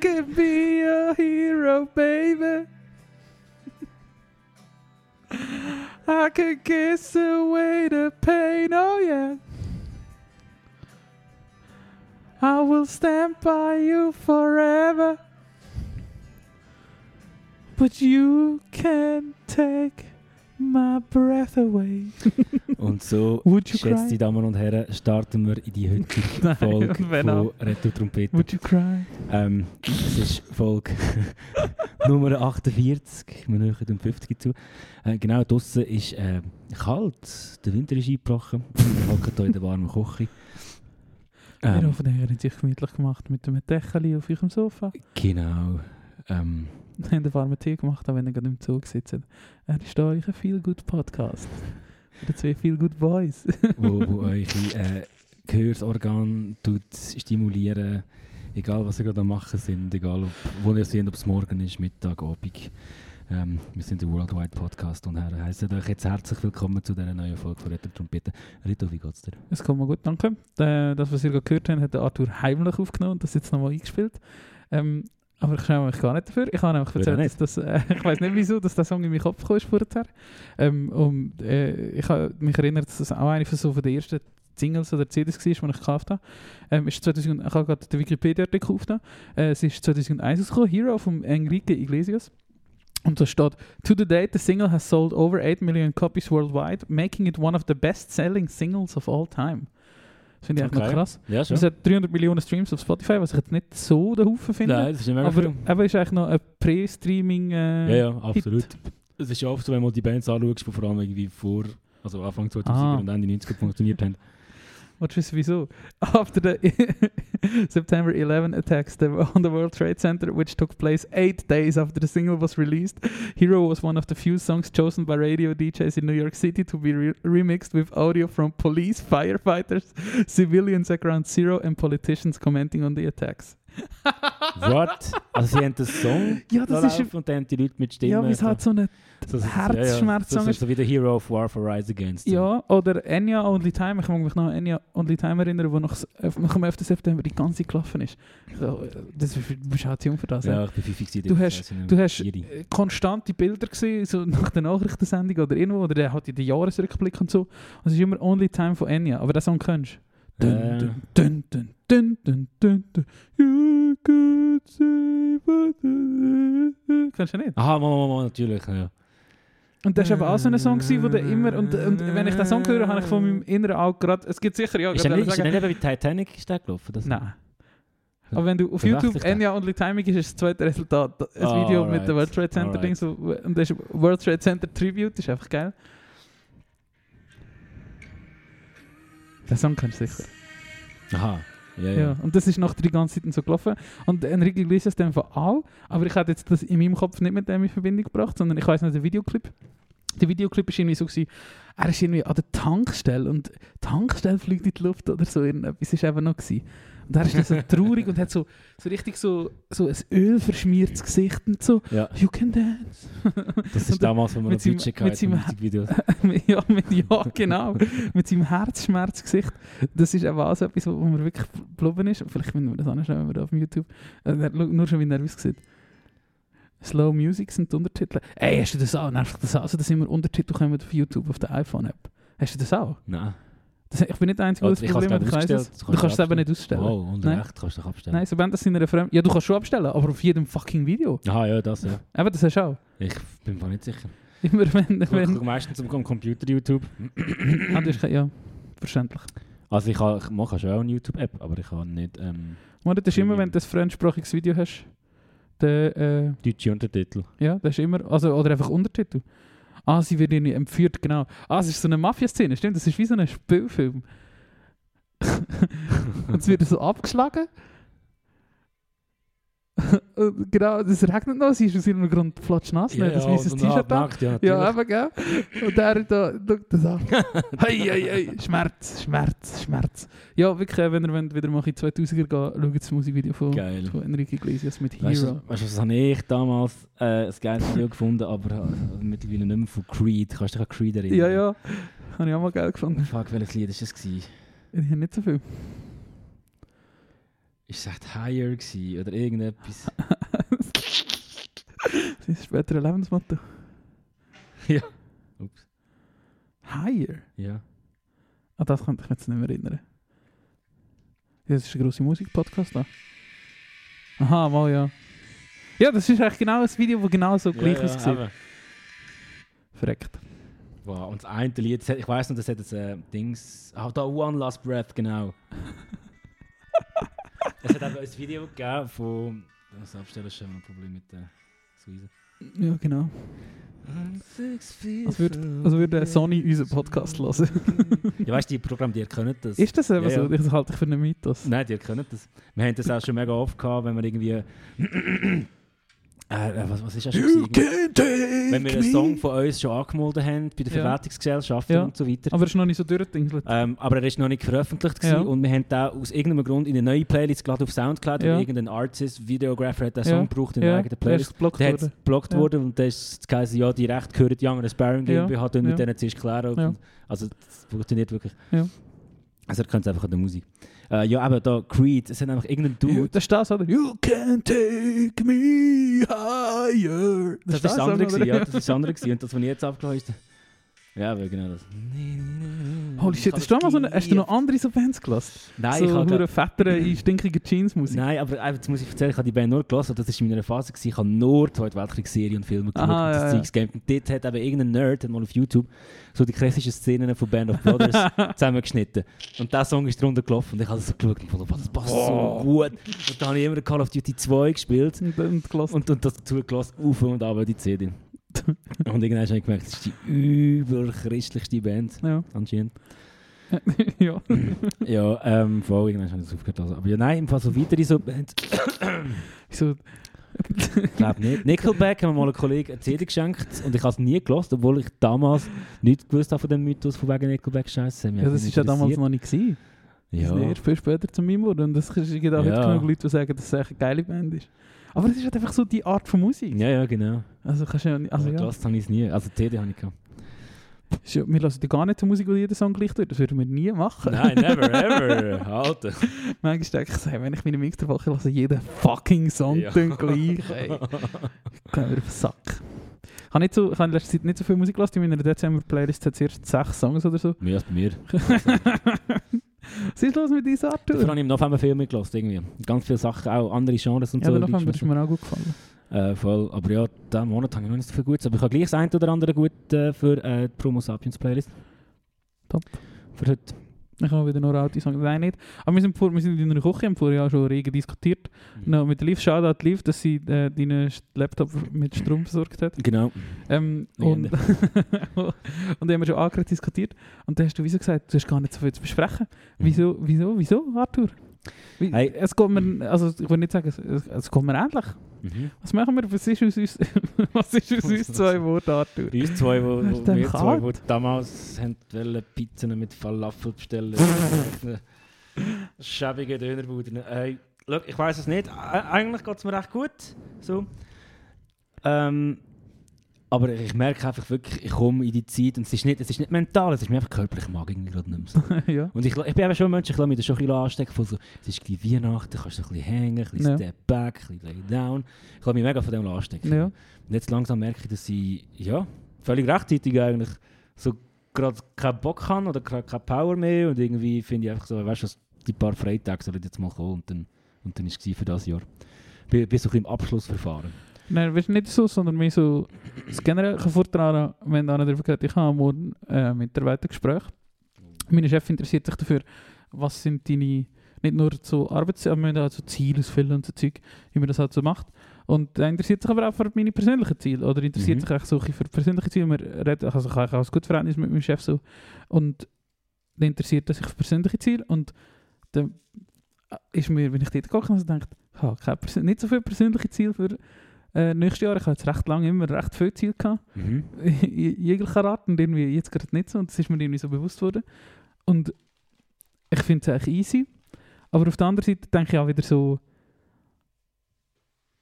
Can be a hero, baby. I can kiss away the pain, oh yeah. I will stand by you forever. But you can take my breath away. Und so, geschätzte? Damen und Herren, starten wir in die heutige Folge von. Retro Trompete. Would you cry? Ähm, es ist Folge Nummer 48, wir nähern dem 50 zu. Äh, genau, draussen ist äh, kalt, der Winter ist eingebrochen, wir hocken hier in der warmen Küche. Wir Ähm, hoffen, ihr habt sich gemütlich gemacht mit einem Dächeli auf eurem Sofa. genau. Ähm, Wir haben einen warmen Tee gemacht, auch wenn ihr gerade im Zug sitzt. Er ist da euch ein Feel Good Podcast. Oder zwei Feel Good Boys. wo, wo euch äh, Gehörsorgan tut stimulieren, egal was ihr gerade am machen sind, egal ob, wo ihr seht, ob es morgen ist, Mittag, Abend. Ähm, wir sind der Worldwide Podcast und her heißen euch jetzt herzlich willkommen zu dieser neuen Folge von Retro Trompete. Rito, wie geht's dir? Es kommt mal gut, danke. Äh, Das, was ihr gerade gehört habt, hat der Arthur heimlich aufgenommen und das jetzt nochmal eingespielt. Ähm, aber ich schäme mich gar nicht dafür. Ich habe nämlich erzählt, dass das, äh, ich weiß nicht wieso, dass der Song in meinen Kopf ist vorher. Ähm, und, äh, ich habe mich erinnert, dass das auch eine von, so von den ersten Singles oder CDs war, die ich gekauft habe. Ähm, ist 2000, ich habe gerade den Wikipedia-Artikel aufgenommen. Äh, es ist 2001 rausgekommen, Hero von Enrique Iglesias. Und da steht, to the date, the single has sold over 8 million copies worldwide, making it one of the best-selling singles of all time. Das finde ich eigentlich noch Okay. krass. Ja, Es hat 300 Millionen Streams auf Spotify, was ich jetzt nicht so den Haufen finde. Nein, das ist nicht mega aber aber ist eigentlich noch ein Pre-Streaming. Äh, Ja, ja, absolut. Es ist ja oft so, wenn man die Bands anschaut, die vor allem irgendwie vor, also Anfang 2000er Ah. und Ende 90er funktioniert haben. Du wissen wieso? After the September 11 attacks on the World Trade Center, which took place eight days after the single was released, Hero was one of the few songs chosen by radio DJs in New York City to be re remixed with audio from police, firefighters, civilians at Ground Zero, and politicians commenting on the attacks. What? Also sie haben den Song Ja, das da ist- und dann haben die Leute mit Stimmen. Ja, wie es halt so eine so, so, Herzschmerzsong ja, ja. ist. So, so wie der Hero of War for Rise Against. Ja, oder Enya Only Time. Ich mag mich noch an Enya Only Time erinnern, wo äh, nach dem 11. September die ganze gelaufen ist. So, äh, das, du bist halt für das. Ja, ich bin fix Du hast- Du hast äh, konstante Bilder gesehen, so nach der Nachrichtensendung oder irgendwo, oder der hat ja den Jahresrückblick und so. Und es ist immer Only Time von Enya, aber den Song kennst du. Dun, dun, dun, dun, dun, dun, dun, dun. You could say what Kennst du nicht? Aha, Mama, Mama, natürlich. Ja. Und das war eben auch so ein Song, gewesen, wo der immer, und, und wenn ich den Song höre, habe ich von meinem inneren Auge gerade, es gibt sicher, ja, Ist gerade er nicht, ist er nicht eben wie Titanic ist der gelaufen? Das Nein. Aber wenn du auf YouTube er? Enya Only Timing ist, ist das zweite Resultat ein Ah, Video mit alright. dem World Trade Center Ding. So, und das ist World Trade Center Tribute, ist einfach geil. Den Song kennst du sicher. Aha, ja, Ja. Und das ist nachher die ganze Zeit so gelaufen. Und Enrique Iglesias dem von auch. Aber ich jetzt das in meinem Kopf nicht mit dem in Verbindung gebracht, sondern ich weiß noch den Videoclip. Der Videoclip war irgendwie so, gewesen, er ist irgendwie an der Tankstelle und die Tankstelle fliegt in die Luft oder so. Irgendetwas ist einfach noch gewesen. Und er ist dann so traurig und hat so, so richtig so, so ein ölverschmiertes Gesicht und so. ja. You can dance. Das ist damals, mit noch seinem- Budget mit hatten seinem- Musikvideos. ja, mit, ja, genau. mit seinem Herzschmerzgesicht. Das ist auch so etwas, wo mir wirklich geblieben ist. Vielleicht finden wir das schnell, wenn wir da auf YouTube. Äh, nur schon, wie nervös sieht. Slow Music sind die Untertitel. Ey, hast du das auch? Nervt das auch? Also, dass immer Untertitel kommen auf YouTube, auf der iPhone-App. Hast du das auch? Nein. Das, ich bin nicht der Einzige, der das Problem hat. Ich es. Das Du kannst es eben nicht ausstellen. Wow, und Nein. recht kannst du dich abstellen. Nein, sobald das in einer Fremd... Ja, du kannst schon abstellen, aber auf jedem fucking Video. Aha, ja, das ja. Eben, das hast du auch. Ich bin mir nicht sicher. Immer wenn... Ich wenn schaue meistens am Computer YouTube. ah, du hast ja, verständlich. Also ich, habe, ich mache schon auch eine YouTube-App, aber ich habe nicht ähm, Man, das ist immer, wenn du ein fremdsprachiges Video hast, der, äh, deutsche Untertitel. ja, das ist immer, also, oder einfach Untertitel. Ah, sie wird irgendwie entführt, genau. Ah, es ist so eine Mafia-Szene, stimmt? Das ist wie so ein Spielfilm. und es wird so abgeschlagen. genau, es regnet noch, sie ist aus ihrem Grund flotschnass, ja, das weißes T-Shirt an. Ja, Ja, eben, gell? Und er da, schaut das an. Hey, hey, hey, Schmerz, Schmerz, Schmerz. Ja, wirklich, wenn ihr wollt, wieder mal in die 2000er gehen, schaut das Musikvideo von, Geil. von Enrique Iglesias mit Weißt Hero. du, weißt du, was habe ich damals äh, ein geiles Video gefunden, aber äh, mittlerweile nicht mehr von Creed. Kannst du dich an Creed erinnern? Ja, ja, habe ich auch mal geil gefunden. Fuck, welches Lied war das? Gewesen? Ich habe nicht so viel. Ist es echt Higher gewesen, oder irgendetwas? Das ist später ein Lebensmotto. ja. Ups. Higher? Ja. Ah, das kann ich mich jetzt nicht mehr erinnern. Ja, das ist ein grosser Musikpodcast da. Aha, mal ja. Ja, das ist eigentlich genau ein Video, das genau so gleich ja, aussieht. Verreckt. Wow, und das eine Lied, das ich weiss noch, das hat das äh, Dings. Ah, da One Last Breath, genau. es hat eben ein Video gegeben von. Das Abstellen ist schon ein Problem mit der Suise. Ja, genau. Als würde, als würde Sony unseren Podcast hören. ja, weißt du, die Programme, die können das. Ist das eben Ja, so? ja. Das halte ich für einen Mythos. Nein, die können das. Wir haben das auch schon mega oft gehabt, wenn wir irgendwie. Äh, äh, was, was ist das schon? Wenn wir einen Song von uns schon angemeldet haben bei der Ja. Verwertungsgesellschaft Ja. und so weiter. Aber es ist noch nicht so durchgedingselt. Ähm, aber er ist noch nicht veröffentlicht Ja. und wir haben da aus irgendeinem Grund in eine neue Playlist geladen auf Soundcloud, Ja. weil irgendein Artist, Videographer hat den Ja. Song gebraucht in der ja, eigenen er Playlist. ist geblockt Der worden. geblockt Ja. worden und da ist es ja, die Rechte gehören Young and Sparrow Ja. GmbH, und mit Ja. denen zuerst klären. Ja. Also das funktioniert wirklich. Ja. Also er könnte es einfach an der Musik. Äh, ja, aber da Creed, es hat einfach irgendein Dude. Das ist das, oder? You can take me higher. Das, ist das andere gewesen, ja, das ist das andere gewesen. Und das, was ich jetzt abgelassen ist, ja, aber genau das. Holy shit, hast du, so eine, hast du noch andere so Bands gelassen? Nein, so ich habe hure fettere, in stinkigen Jeans-Musik. Nein, aber einfach, jetzt muss ich erzählen, ich habe die Band nur gelassen, das war in meiner Phase, gewesen, ich habe nur Zweite Weltkriegsserien und Filme geschaut Aha, und das ja, Zeugs gegeben. Und dort hat eben irgendein Nerd mal auf YouTube so die klassischen Szenen von Band of Brothers zusammengeschnitten. Und dieser Song ist drunter gelaufen und ich habe so geschaut und gedacht, das passt Wow. so gut. Und dann habe ich immer Call of Duty 2 gespielt Und, und und, und das dazu gelassen, auf und ab die CD. und irgendwann habe ich gemerkt, das ist die überchristlichste Band ja. anscheinend. ja. Ja, ähm, voll, irgendwann habe ich das aufgehört. Also. Aber ja, nein, im Fall so weitere so Bands. so, Ich glaube nicht. Nickelback haben mir mal einen Kollegen eine CD geschenkt und ich habe es nie gelost, obwohl ich damals nicht gewusst habe von dem Mythos von wegen Nickelback Scheiße. ja, das ist ja damals noch nicht gewesen. Das ist Ja. erst viel später zu mir geworden. Und das ist irgendwie auch heute Ja. genug Leute, die sagen, dass es eine geile Band ist. Aber es ist halt einfach so die Art von Musik. Ja, ja, genau. Also kannst du ja nicht, also ja. Gelost habe ich es nie. Also CD habe ich gehabt. Ja, wir hören ja gar nicht die Musik, die jeder Song gleich tut. Das würden wir nie machen. Nein, never, ever. Alter. Manchmal denke ich, so, wenn ich meine Mix drauf mache, lasse jeden fucking Song Ja. ja. gleich. Ey. Ich gehe mir auf den Sack. Ich habe, nicht so, ich habe in letzter Zeit nicht so viel Musik gelassen. In meiner Dezember-Playlist hat es erst sechs Songs oder so. Mehr als bei mir. Was ist los mit dieser Art? Dafür habe ich im November viel mitgelassen. Irgendwie. Ganz viele Sachen, auch andere Genres und Ja, so. die November ist mir auch gut gefallen. Äh, voll. Aber ja, diesen Monat habe ich noch nicht so viel Gutes. Aber ich habe gleich das eine oder andere gut äh, für äh, die Promo Sapiens Playlist. Top. Für heute. Ich habe wieder noch alte Songs. Nein, nicht. Aber wir sind, vor, wir sind in einer Küche, haben vorher ja schon rege diskutiert. Mhm. No, mit der Liv, Shoutout Liv, dass sie äh, deinen Laptop mit Strom versorgt hat. Genau. Ähm, und, und haben wir schon angeregt diskutiert. Und dann hast du wieso gesagt, du hast gar nicht so viel zu besprechen. Mhm. Wieso, wieso, wieso, Arthur? Wie, Hey. Es geht mir, also ich will nicht sagen, es, es, geht mir ähnlich. Mhm. Was machen wir? Was ist aus uns, was ist aus uns zwei Worten, Arthur? Uns zwei, wo, wo wir zwei, kalt. die damals haben wollen Pizzen mit Falafel bestellen. Schäbige Dönerbuden. Hey, look, ich weiß es nicht. Eigentlich geht es mir recht gut. So. Ähm, aber ich merke einfach wirklich, ich komme in die Zeit und es ist nicht, es ist nicht mental, es ist mir einfach körperlich, ich mag irgendwie gerade nicht mehr so. ja. Und ich, ich bin eben schon ein Mensch, ich lasse mich da schon ein bisschen anstecken von so, es ist gleich Weihnachten, kannst du ein bisschen hängen, ein bisschen Ja. step back, ein bisschen lay down. Ich lasse mich mega von dem anstecken. Ja. Und jetzt langsam merke ich, dass ich, ja, völlig rechtzeitig eigentlich so gerade keinen Bock habe oder keine Power mehr und irgendwie finde ich einfach so, weißt du, die paar Freitage sollen jetzt mal kommen und dann, und dann ist es für das Jahr. Bin, bin so ein bisschen im Abschlussverfahren. Nein, du, nicht so, sondern mehr so das generelle Vortragen, wenn dann darüber geht, ich habe morgen äh, Mitarbeiter Gespräch. Meine Chef interessiert sich dafür, was sind deine, nicht nur so Arbeitsziele, aber wir müssen auch so Ziele ausfüllen und so Zeug, wie man das halt so macht. Und er interessiert sich aber auch für meine persönlichen Ziele, oder interessiert Mhm. sich eigentlich so für persönliche Ziele. Wir reden, also ich habe auch ein gutes Verhältnis mit meinem Chef so. Und der interessiert sich für persönliche Ziele und dann ist mir, wenn ich dort geguckt habe, gedacht, ich habe nicht so viele persönliche Ziele für äh, nächstes Jahr. Ich habe jetzt recht lange immer recht viele Ziele gehabt. Mhm. Je- jeglicher Art und irgendwie jetzt gerade nicht so und das ist mir irgendwie so bewusst worden und ich finde es eigentlich easy aber auf der anderen Seite denke ich auch wieder so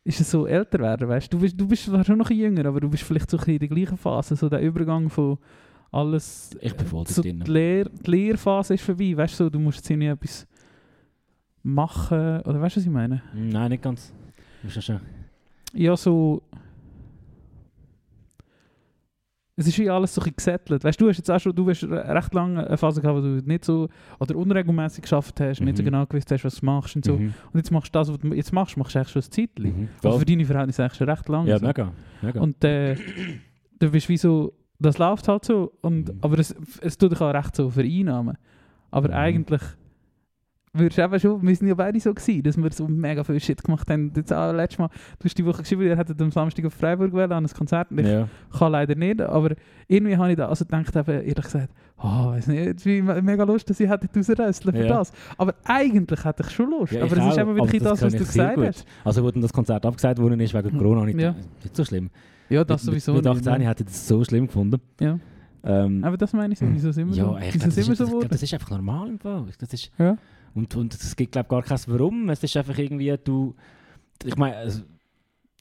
ist es so älter werden, weißt du, bist, du bist zwar schon noch jünger, aber du bist vielleicht so ein in der gleichen Phase, so der Übergang von alles, Ich bin voll so die, Lehr die Lehrphase ist vorbei, weißt du, so, du musst jetzt irgendwie etwas machen, oder weißt du, was ich meine? Nein, nicht ganz. Das ist schon. Ja, so. Es ist wie alles so ein gesettelt. Weißt du, du hast jetzt auch schon, du hast re- recht lange eine Phase gehabt, wo du nicht so oder unregelmäßig geschafft hast, nicht so Mhm. genau gewusst hast, was du machst und so. Mhm. Und jetzt machst du das, was du jetzt machst, machst du eigentlich schon ein Zeitchen. Mhm. Also für deine Verhältnisse eigentlich schon recht lange. Ja, so. mega. mega. Und äh, du bist wie so, das läuft halt so. Und, Mhm. Aber es, es tut dich auch recht so vereinnahmen. Aber Mhm. eigentlich würdest eben schon, wir sind ja beide so gewesen, dass wir so mega viel Shit gemacht haben. Jetzt auch letztes Mal, du hast die Woche geschrieben, ihr hättet am Samstag auf Freiburg wollen, an ein Konzert. Und ich ja. kann leider nicht, aber irgendwie habe ich da also gedacht, eben, ehrlich gesagt, oh, weiß nicht, me- mega Lust, dass ich hätte rausrösseln für Ja. das. Aber eigentlich hätte ich schon Lust. Ja, aber es ist eben wirklich das, was du gesagt gut. hast. Also, wo dann das Konzert abgesagt worden ist wegen Mhm. Corona, ich Ja. nicht so schlimm. Ja, das mit, sowieso mit, mit nicht. 18 ja. hätte ich das so schlimm gefunden. Ja. Ähm, Aber das meine ich so, wieso sind wir ja, so? ich das, ist, so das, das ist einfach normal im Fall. Das ist, Ja. Und, und es gibt, glaube ich, gar kein Warum. Es ist einfach irgendwie, du... Ich meine, also,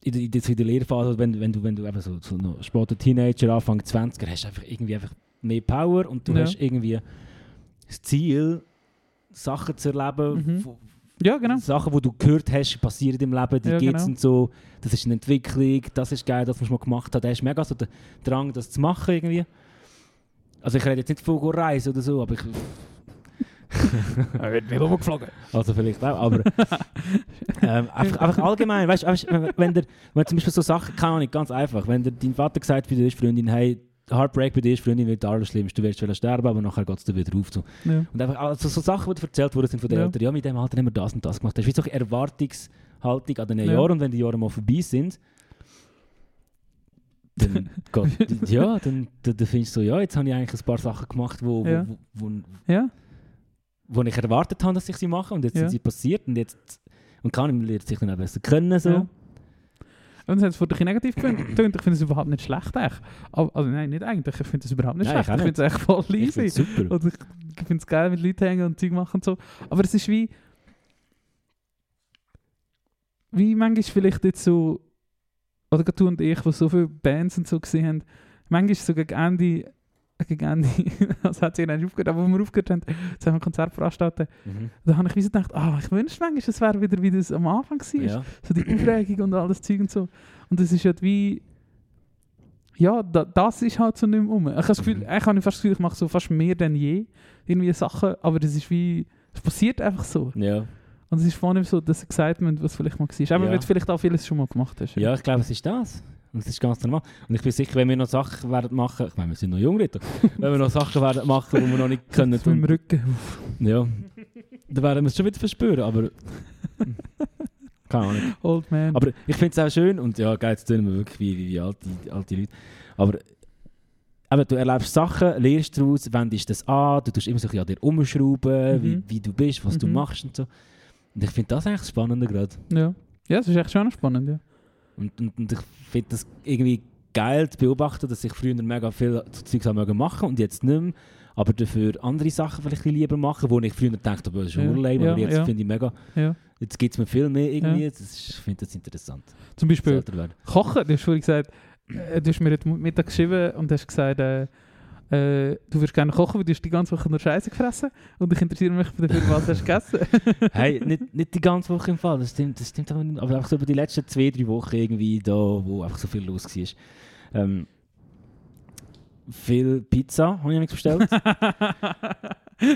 in, der- in, in der Lehrphase, wenn, du- wenn du, wenn du eben so, so noch später Teenager, Anfang 20er, hast du einfach irgendwie einfach mehr Power und du Ja. hast irgendwie das Ziel, Sachen zu erleben, Mhm. wo- Ja, genau. Sachen, die du gehört hast, passieren im Leben, die Ja, gibt es genau. und so. Das ist eine Entwicklung, das ist geil, das, was man gemacht hat. Da hast du mega so den Drang, das zu machen irgendwie. Also ich rede jetzt nicht von reisen oder so, aber ich... Er wird nicht umgeflogen. Also vielleicht auch, aber ähm, einfach, einfach allgemein, weißt du, wenn, der- wenn zum Beispiel so Sachen, keine Ahnung, ganz einfach, wenn der, dein Vater gesagt bei dir ist, Freundin, hey, Heartbreak bei dir ist, Freundin, wird alles Schlimmste, du wirst vielleicht sterben, aber nachher geht es dir wieder auf. So. Ja. Und einfach also so Sachen, die erzählt wurden sind von den Ja. Eltern, ja, mit dem Alter haben wir das und das gemacht. Das ist wie so eine Erwartungshaltung an den Ja. Jahren und wenn die Jahre mal vorbei sind, dann, geht, ja, dann, dann, dann findest du so, ja, jetzt habe ich eigentlich ein paar Sachen gemacht, wo, wo, wo, wo, ja, wo ich erwartet habe, dass ich sie mache und jetzt Ja. sind sie passiert und jetzt und kann ich lernt sich dann auch besser kennen so. Ja. Und es hat es vor dich negativ getönt. Ich finde es überhaupt nicht schlecht. Eigentlich. Aber, also nein, nicht eigentlich. Ich finde es überhaupt nicht Nein, ich schlecht. Ich finde es echt voll Ich easy. find's super. Und ich, ich finde es geil, mit Leuten hängen und Zeug machen und so. Aber es ist wie. Wie manchmal vielleicht jetzt so. Oder gerade du und ich, die so viele Bands und so gesehen haben. Manchmal so gegen Ende. Gegen Ende. das hat sich nicht aufgehört. Aber wo wir aufgehört haben, jetzt haben wir ein Konzert veranstaltet. Mhm. Da habe ich wie gedacht, ah, ich wünschte manchmal, es wäre wieder, wie das am Anfang war. Ja. So die Aufregung und alles Zeug und so. Und das ist halt wie. Ja, da, das ist halt so nicht mehr um. Ich habe das Gefühl, Mhm. ich habe fast das Gefühl, ich mache so fast mehr denn je irgendwie Sachen, aber das ist wie. Es passiert einfach so. Ja. Und es ist vorne so das Excitement, was vielleicht mal war. Aber Ja. wenn du vielleicht auch vieles schon mal gemacht hast. ja, ich glaube, es ist das. Und es ist ganz normal. Und ich bin sicher, wenn wir noch Sachen werden machen, ich meine, wir sind noch jung, Ritter, wenn wir noch Sachen werden machen, die wir noch nicht können, Mit dem Rücken. ja, dann werden wir es schon wieder verspüren, aber keine Ahnung. Old man. Aber ich finde es auch schön und ja, geil, jetzt tun wir wirklich wie, wie, wie alte, alte Leute. Aber eben, du erlebst Sachen, lernst daraus, wendest das an, du tust immer so ein bisschen an dir umschrauben, Mhm. wie, wie du bist, was du Mhm. machst und so. Und ich finde das eigentlich das Spannende gerade. ja. ja, das ist echt schon spannend, ja. Und, und, und ich finde das irgendwie geil zu beobachten, dass ich früher mega viel Zeugs habe mögen machen und jetzt nicht mehr. Aber dafür andere Sachen vielleicht lieber machen, wo ich früher dachte, das ist Ja, ja, aber jetzt ja. finde ich mega, ja. jetzt gibt es mir viel mehr irgendwie. Das ist, ich finde das interessant. Zum Beispiel. Kochen, du hast vorhin gesagt, äh, du hast mir heute Mittag geschrieben und hast gesagt, äh, äh, du würdest gerne kochen, weil du hast die ganze Woche nur Scheiße gefressen und ich interessiere mich dafür, was hast du gegessen. hey, nicht, nicht die ganze Woche im Fall, das stimmt, das stimmt aber nicht. Aber einfach so über die letzten zwei, drei Wochen irgendwie da, wo einfach so viel los war. Ähm, viel Pizza habe ich mir bestellt.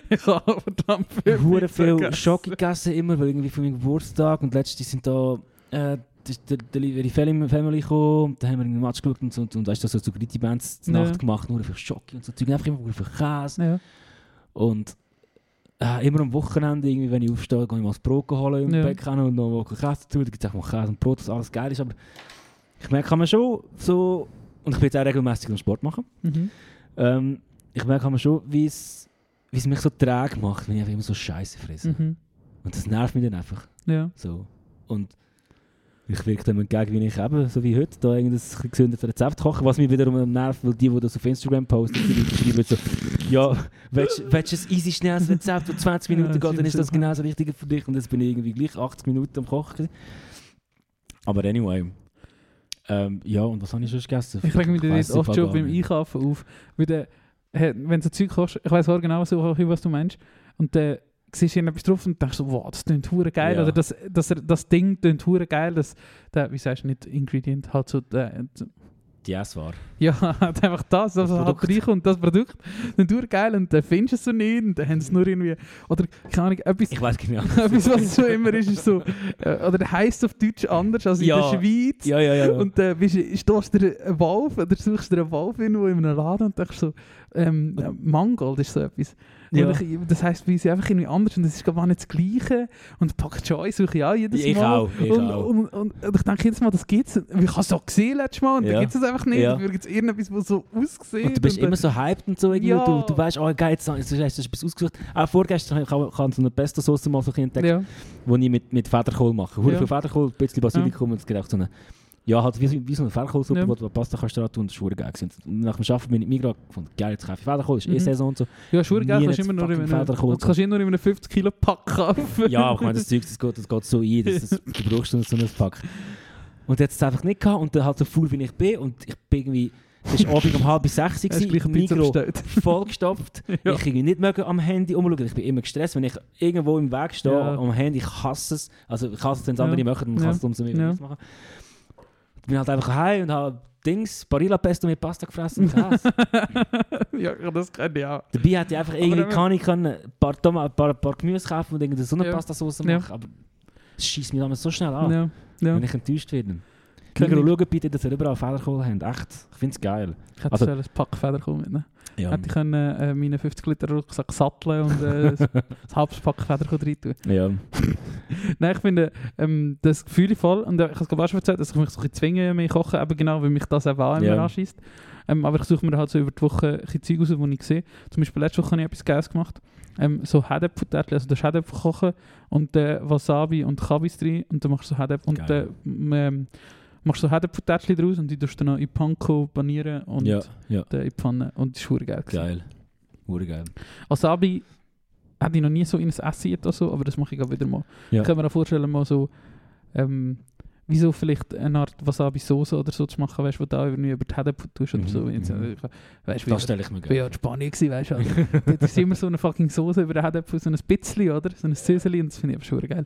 ich habe verdammt viel Hure viel. Schoki gegessen, immer, weil irgendwie für meinen Geburtstag und letztens sind da äh, die, die Delivery Family Family gekommen, da haben wir einen Match geschaut und, und, und weißt du, so, so Gritty Bands zur Ja. Nacht gemacht, nur für Schoki und so Zeug, einfach immer für Käse. Ja. Und äh, immer am Wochenende, irgendwie, wenn ich aufstehe, gehe ich mal das Brot holen im Ja. Bäcker und noch mal Käse dazu, da gibt es einfach mal Käse und Brot, dass alles geil ist, aber ich merke, kann man schon so, und ich bin jetzt auch regelmäßig am Sport machen, Mhm. ähm, ich merke man schon, wie es wie es mich so träge macht, wenn ich einfach immer so Scheiße fresse. Mhm. Und das nervt mich dann einfach. Ja. So. Und ich wirke dem entgegen, wie ich eben, so wie heute, da irgendein ein gesünderes Rezept koche, was mich wiederum nervt, weil die, die das auf Instagram posten, schreiben so, ja, willst du ein easy schnelles Rezept, das 20 Minuten Ja, geht, dann ist das genau das Richtige für dich und jetzt bin ich irgendwie gleich 80 Minuten am Kochen. Aber anyway. Ähm, ja, und was habe ich schon gegessen? Ich rege mich jetzt oft schon beim. Einkaufen auf. Weil der, wenn so Zeug kostet, ich weiß auch genau, was du meinst. Und dann siehst irgendetwas drauf und denkst so, wow, das klingt hure geil. Ja. Oder das, das, das Ding klingt hure geil. Das, der, wie sagst du nicht, Ingredient, halt so, der, Die Essware. ja, einfach das, Das das, was halt Produkt. reinkommt, das Produkt. Dann hure geil und dann findest du es so nicht und dann haben sie nur irgendwie, oder keine Ahnung, etwas, Ich weiß genau. etwas, was so immer ist, ist so, äh, oder heisst auf Deutsch anders als in Ja. der Schweiz. ja, ja, ja. Und dann bist du, stehst du einen Wolf oder suchst dir einen Wolf irgendwo in einem Laden und denkst so, ähm, äh, Mangold ist so etwas. Ja. Ich, das heisst bei uns einfach irgendwie anders und das ist gar nicht das Gleiche. Und Pak Choi suche ich auch jedes Ich Mal. auch, ich und, auch. Und, und, und ich denke jedes Mal, das gibt es. Ich habe es auch gesehen letztes Mal und Ja. dann gibt es einfach nicht. Ja. Dafür gibt es irgendetwas, was so aussieht. Und du bist und, immer so hyped und so irgendwie. Ja. Du, du weißt, oh geil, jetzt hast du etwas ausgesucht. Auch vorgestern habe ich habe so eine Pesto-Sauce mal so entdeckt, Ja, die ich mit, mit Federkohl mache. Hure Ja. viel Federkohl, ein bisschen Basilikum und es gibt auch so eine... Ja, halt wie, wie so eine Federkohlsuppe, Ja. wo du Pasta kannst dran tun und das ist hure geil. Und nach dem Arbeiten bin ich in Migros gefunden, geil, jetzt kaufe ich Federkohl, ist eh Mhm. Saison und so. ja schwur geil, kannst du immer nur in einem, kannst immer nur in einem 50 Kilo Pack kaufen. Ja, aber ich meine, das Zeug, das geht, das geht so ein, das, das, du brauchst so ein Pack. Und jetzt es einfach nicht gehabt und dann halt so faul wie ich bin und ich bin irgendwie... Es war Abend um halb sechs, bestellt. vollgestopft. Ja. Ich irgendwie nicht mögen am Handy umschauen. Ich bin immer gestresst, wenn ich irgendwo im Weg stehe Ja. am Handy. Ich hasse es. Also ich hasse es, wenn es Ja. andere machen, dann Ja. kann es umso mehr Ja. machen. Bin halt einfach heim und habe Dings, Barilla Pesto mit Pasta gefressen ja, das kann ich auch. Dabei hätte ich einfach irgendwie kann ich können, ein paar, Toma paar, paar Gemüse kaufen und irgendeine so eine Ja. Machen. Aber es schießt mich damals so schnell an, Ja, ja. wenn ich enttäuscht werde. Migros, schaut bitte, dass ihr überall Federkohl habt. Echt, ich finde es geil. Ich hätte also, ein Pack Federkohl mitnehmen. Ja. Hätte ich können, äh, meinen 50 Liter Rucksack satteln und äh, ein halbes Pack rein tun. ja. Nein, ich finde ähm, das Gefühl voll, und äh, ich habe es glaube auch schon erzählt, dass ich mich so ein bisschen zwinge, mehr kochen, eben genau, weil mich das eben auch immer Ja. anschießt. Ähm, aber ich suche mir halt so über die Woche ein bisschen Zeug raus, die ich sehe. Zum Beispiel letzte Woche habe ich etwas Geiles gemacht. Ähm, so Hedepfutärtchen, also du hast Hedep kochen und äh, Wasabi und Kabis drin und dann machst du so Hedep und äh, ähm, machst so Hedepfutärtchen draus und die tust du dann noch in Panko panieren und ja, ja. äh, in die Pfanne und das ist verdammt geil. gewesen. Geil. Hure geil. Wasabi hätte ich noch nie so in ein Essen oder so, aber das mache ich auch wieder mal. Ja. Ich kann mir auch vorstellen, mal so, ähm, wieso vielleicht eine Art Wasabi-Soße oder so zu machen, weißt du, wo du da irgendwie über die Hände tust oder Mhm, so. Mhm. äh, weißt du, Das stelle ich mir ich bin ja geil in Spanien gewesen, weißt du. Also, dort ist immer so eine fucking Soße über die Hände, so ein bisschen, oder? So ein Süßeli und das finde ich aber schon geil.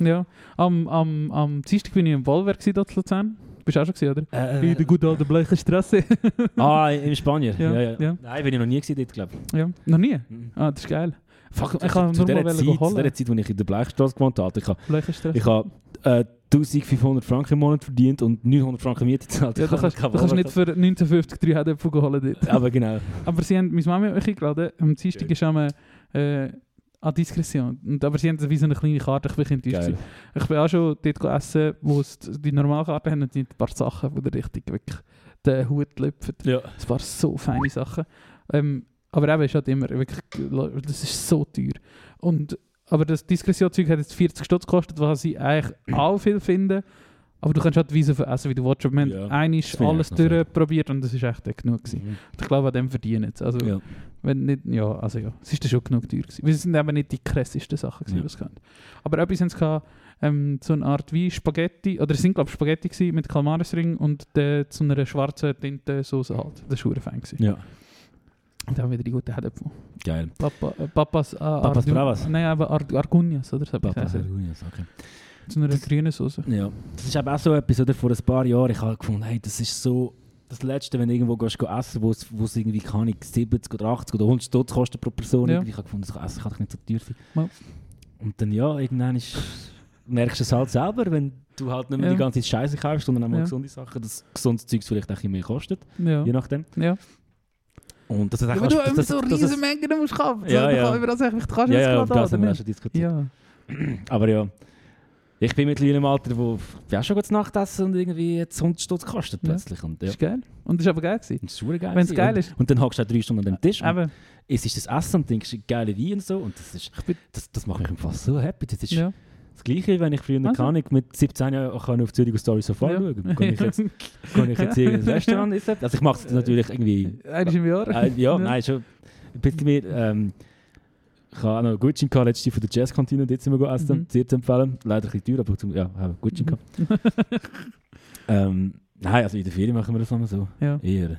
Ja, am, am, am Dienstag bin ich im dort in Luzern. Bist du auch schon gewesen, oder? Äh, In der guten alten bleichen Straße. ah, in Spanien? Ja, Ja, ja. ja. Nein, bin ich noch nie gewesen dort, glaube ich. ja, noch nie? Mhm. Ah, das ist geil. Fuck, ich kann zu nur mal Zeit, zu der Zeit, als ich in der Bleichstraße gewohnt habe, ich habe ich habe, äh, 1500 Franken im Monat verdient und 900 Franken Miete gezahlt. Ja, Ich du habe kannst, du kannst nicht für 1950 drei Hedäpfel holen dort. Aber genau. Aber sie haben, meine Mama hat mich eingeladen, am Dienstag ist äh, an Diskretion. Und, aber sie haben wie so eine kleine Karte, ich bin enttäuscht. Ich bin auch schon dort gegessen, wo es die Normalkarte haben und die ein paar Sachen, die richtig wirklich den Hut lüpfen. Ja. Es waren so feine Sachen. Ähm, aber eben ist halt immer wirklich, das ist so teuer. Und, aber das Diskretion-Zeug hat jetzt 40 Stutz gekostet, was ich eigentlich auch viel finde. Aber du kannst halt wie so viel essen, wie du willst. Wir haben Ja, ich alles durchprobiert und das ist echt genug gewesen. Mhm. Ich glaube, an dem verdienen sie. Also, Ja. wenn nicht, ja, also ja, es ist schon genug teuer gewesen. Weil es sind eben nicht die krassesten Sachen gewesen, Ja. was es gab. Aber etwas haben sie gehabt, ähm, so eine Art wie Spaghetti, oder es sind glaube ich Spaghetti gewesen mit Kalmarisring und äh, zu einer schwarzen Tintensoße halt. Das war fein gewesen. ja, Und dann wieder die guten Hedäpfel. geil. Papa, äh, Papas, äh, Papas Bravas? Nein, aber Ar Argunias, oder? So etwas Papa heisst es. Herunias, okay. Zu einer grünen Soße. Ja, das ist eben auch so etwas, oder? Vor ein paar Jahren, ich habe gefunden, hey, das ist so das Letzte, wenn du irgendwo gehst, gehst essen, wo es wo es irgendwie, keine Ahnung, 70 oder 80 oder 100 Stutz kostet pro Person. Ja. Ich habe gefunden, das Essen kann doch nicht so teuer sein. Ja. Und dann, ja, irgendwann ist, merkst du es halt selber, wenn du halt nicht mehr Ja. die ganze Zeit Scheiße kaufst, sondern auch mal Ja. gesunde Sachen, dass gesundes Zeug vielleicht auch ein bisschen mehr kostet, Ja. je nachdem. ja. Und das ist Ja, auch aber du das- immer das- so das- das- riesen Mengen musst kaufen. Ja, ja. kannst über das sagen, du kannst Ja, jetzt ja, das da, haben wir schon diskutiert. Ja. Aber ja, Ich bin mittlerweile im Alter, wo ja schon gut Nachtessen und irgendwie jetzt 100 Stutz kostet Ja. plötzlich. Und, ja. Das ist geil. Und das ist aber geil gewesen. Das ist geil. Wenn's gewesen. geil ist. Und dann hockst du auch drei Stunden an dem Tisch und Eben, isst das Essen und trinkst geile Wein und so. Und das, ist, ich bin, das, das macht mich Fall so happy. Das ist ja. das Gleiche, wenn ich früher Also. kann ich mit 17 Jahren auch kann auf Zürich Story so Ja. schauen kann. ich jetzt, kann ich jetzt in ein Restaurant essen? Also ich mache es natürlich irgendwie... Einmal im Jahr. Äh, ja, nein, schon ein bisschen mehr... Ähm, ich habe auch noch Gutschein gehabt, letztes Jahr von der Jazzkantine, dort sind wir gegessen, Mhm. sehr zu empfehlen. Leider ein bisschen teuer, aber zum, ja, haben Gutschein gehabt. ähm, nein, also in der Ferien machen wir das immer so. Ja. Eher.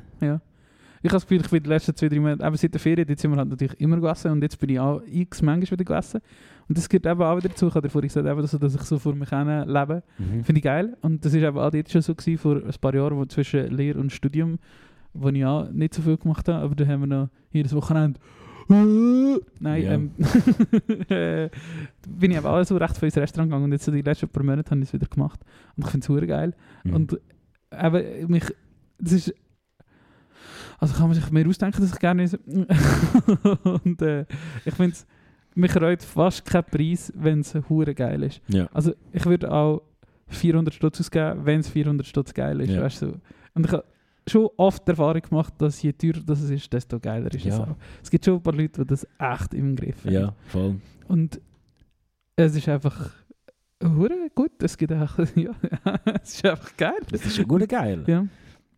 Ich habe das Gefühl, ich bin die letzten zwei, drei Monate, eben seit der Ferien, jetzt sind wir halt natürlich immer gegessen und jetzt bin ich auch x manchmal wieder gegessen. Und das gehört eben auch wieder dazu, ich habe vorhin gesagt, eben, dass ich so vor mich hin lebe. Mhm. Finde ich geil. Und das ist eben auch dort schon so gewesen, vor ein paar Jahren, wo zwischen Lehre und Studium, wo ich auch nicht so viel gemacht habe, aber da haben wir noch jedes Wochenende Nein, Ja. ähm, äh, bin ich aber auch so recht viel ins Restaurant gegangen und jetzt so die letzten paar Monate habe ich es wieder gemacht. Und ich finde es geil. Mhm. Und eben, mich, das ist, also kann man sich mehr ausdenken, dass ich gerne esse. und äh, ich finde es, mich reut fast kein Preis, wenn es hure geil ist. ja. Also ich würde auch 400 Stutz ausgeben, wenn es 400 Stutz geil ist. Ja. Weißt du? Und ich schon oft die Erfahrung gemacht, dass je teurer das ist, desto geiler ist es Ja. auch. Es gibt schon ein paar Leute, die das echt im Griff haben. ja, voll. Und es ist einfach hure gut. Es gibt auch, ja, es ist einfach geil. Das ist schon gut geil. Ja.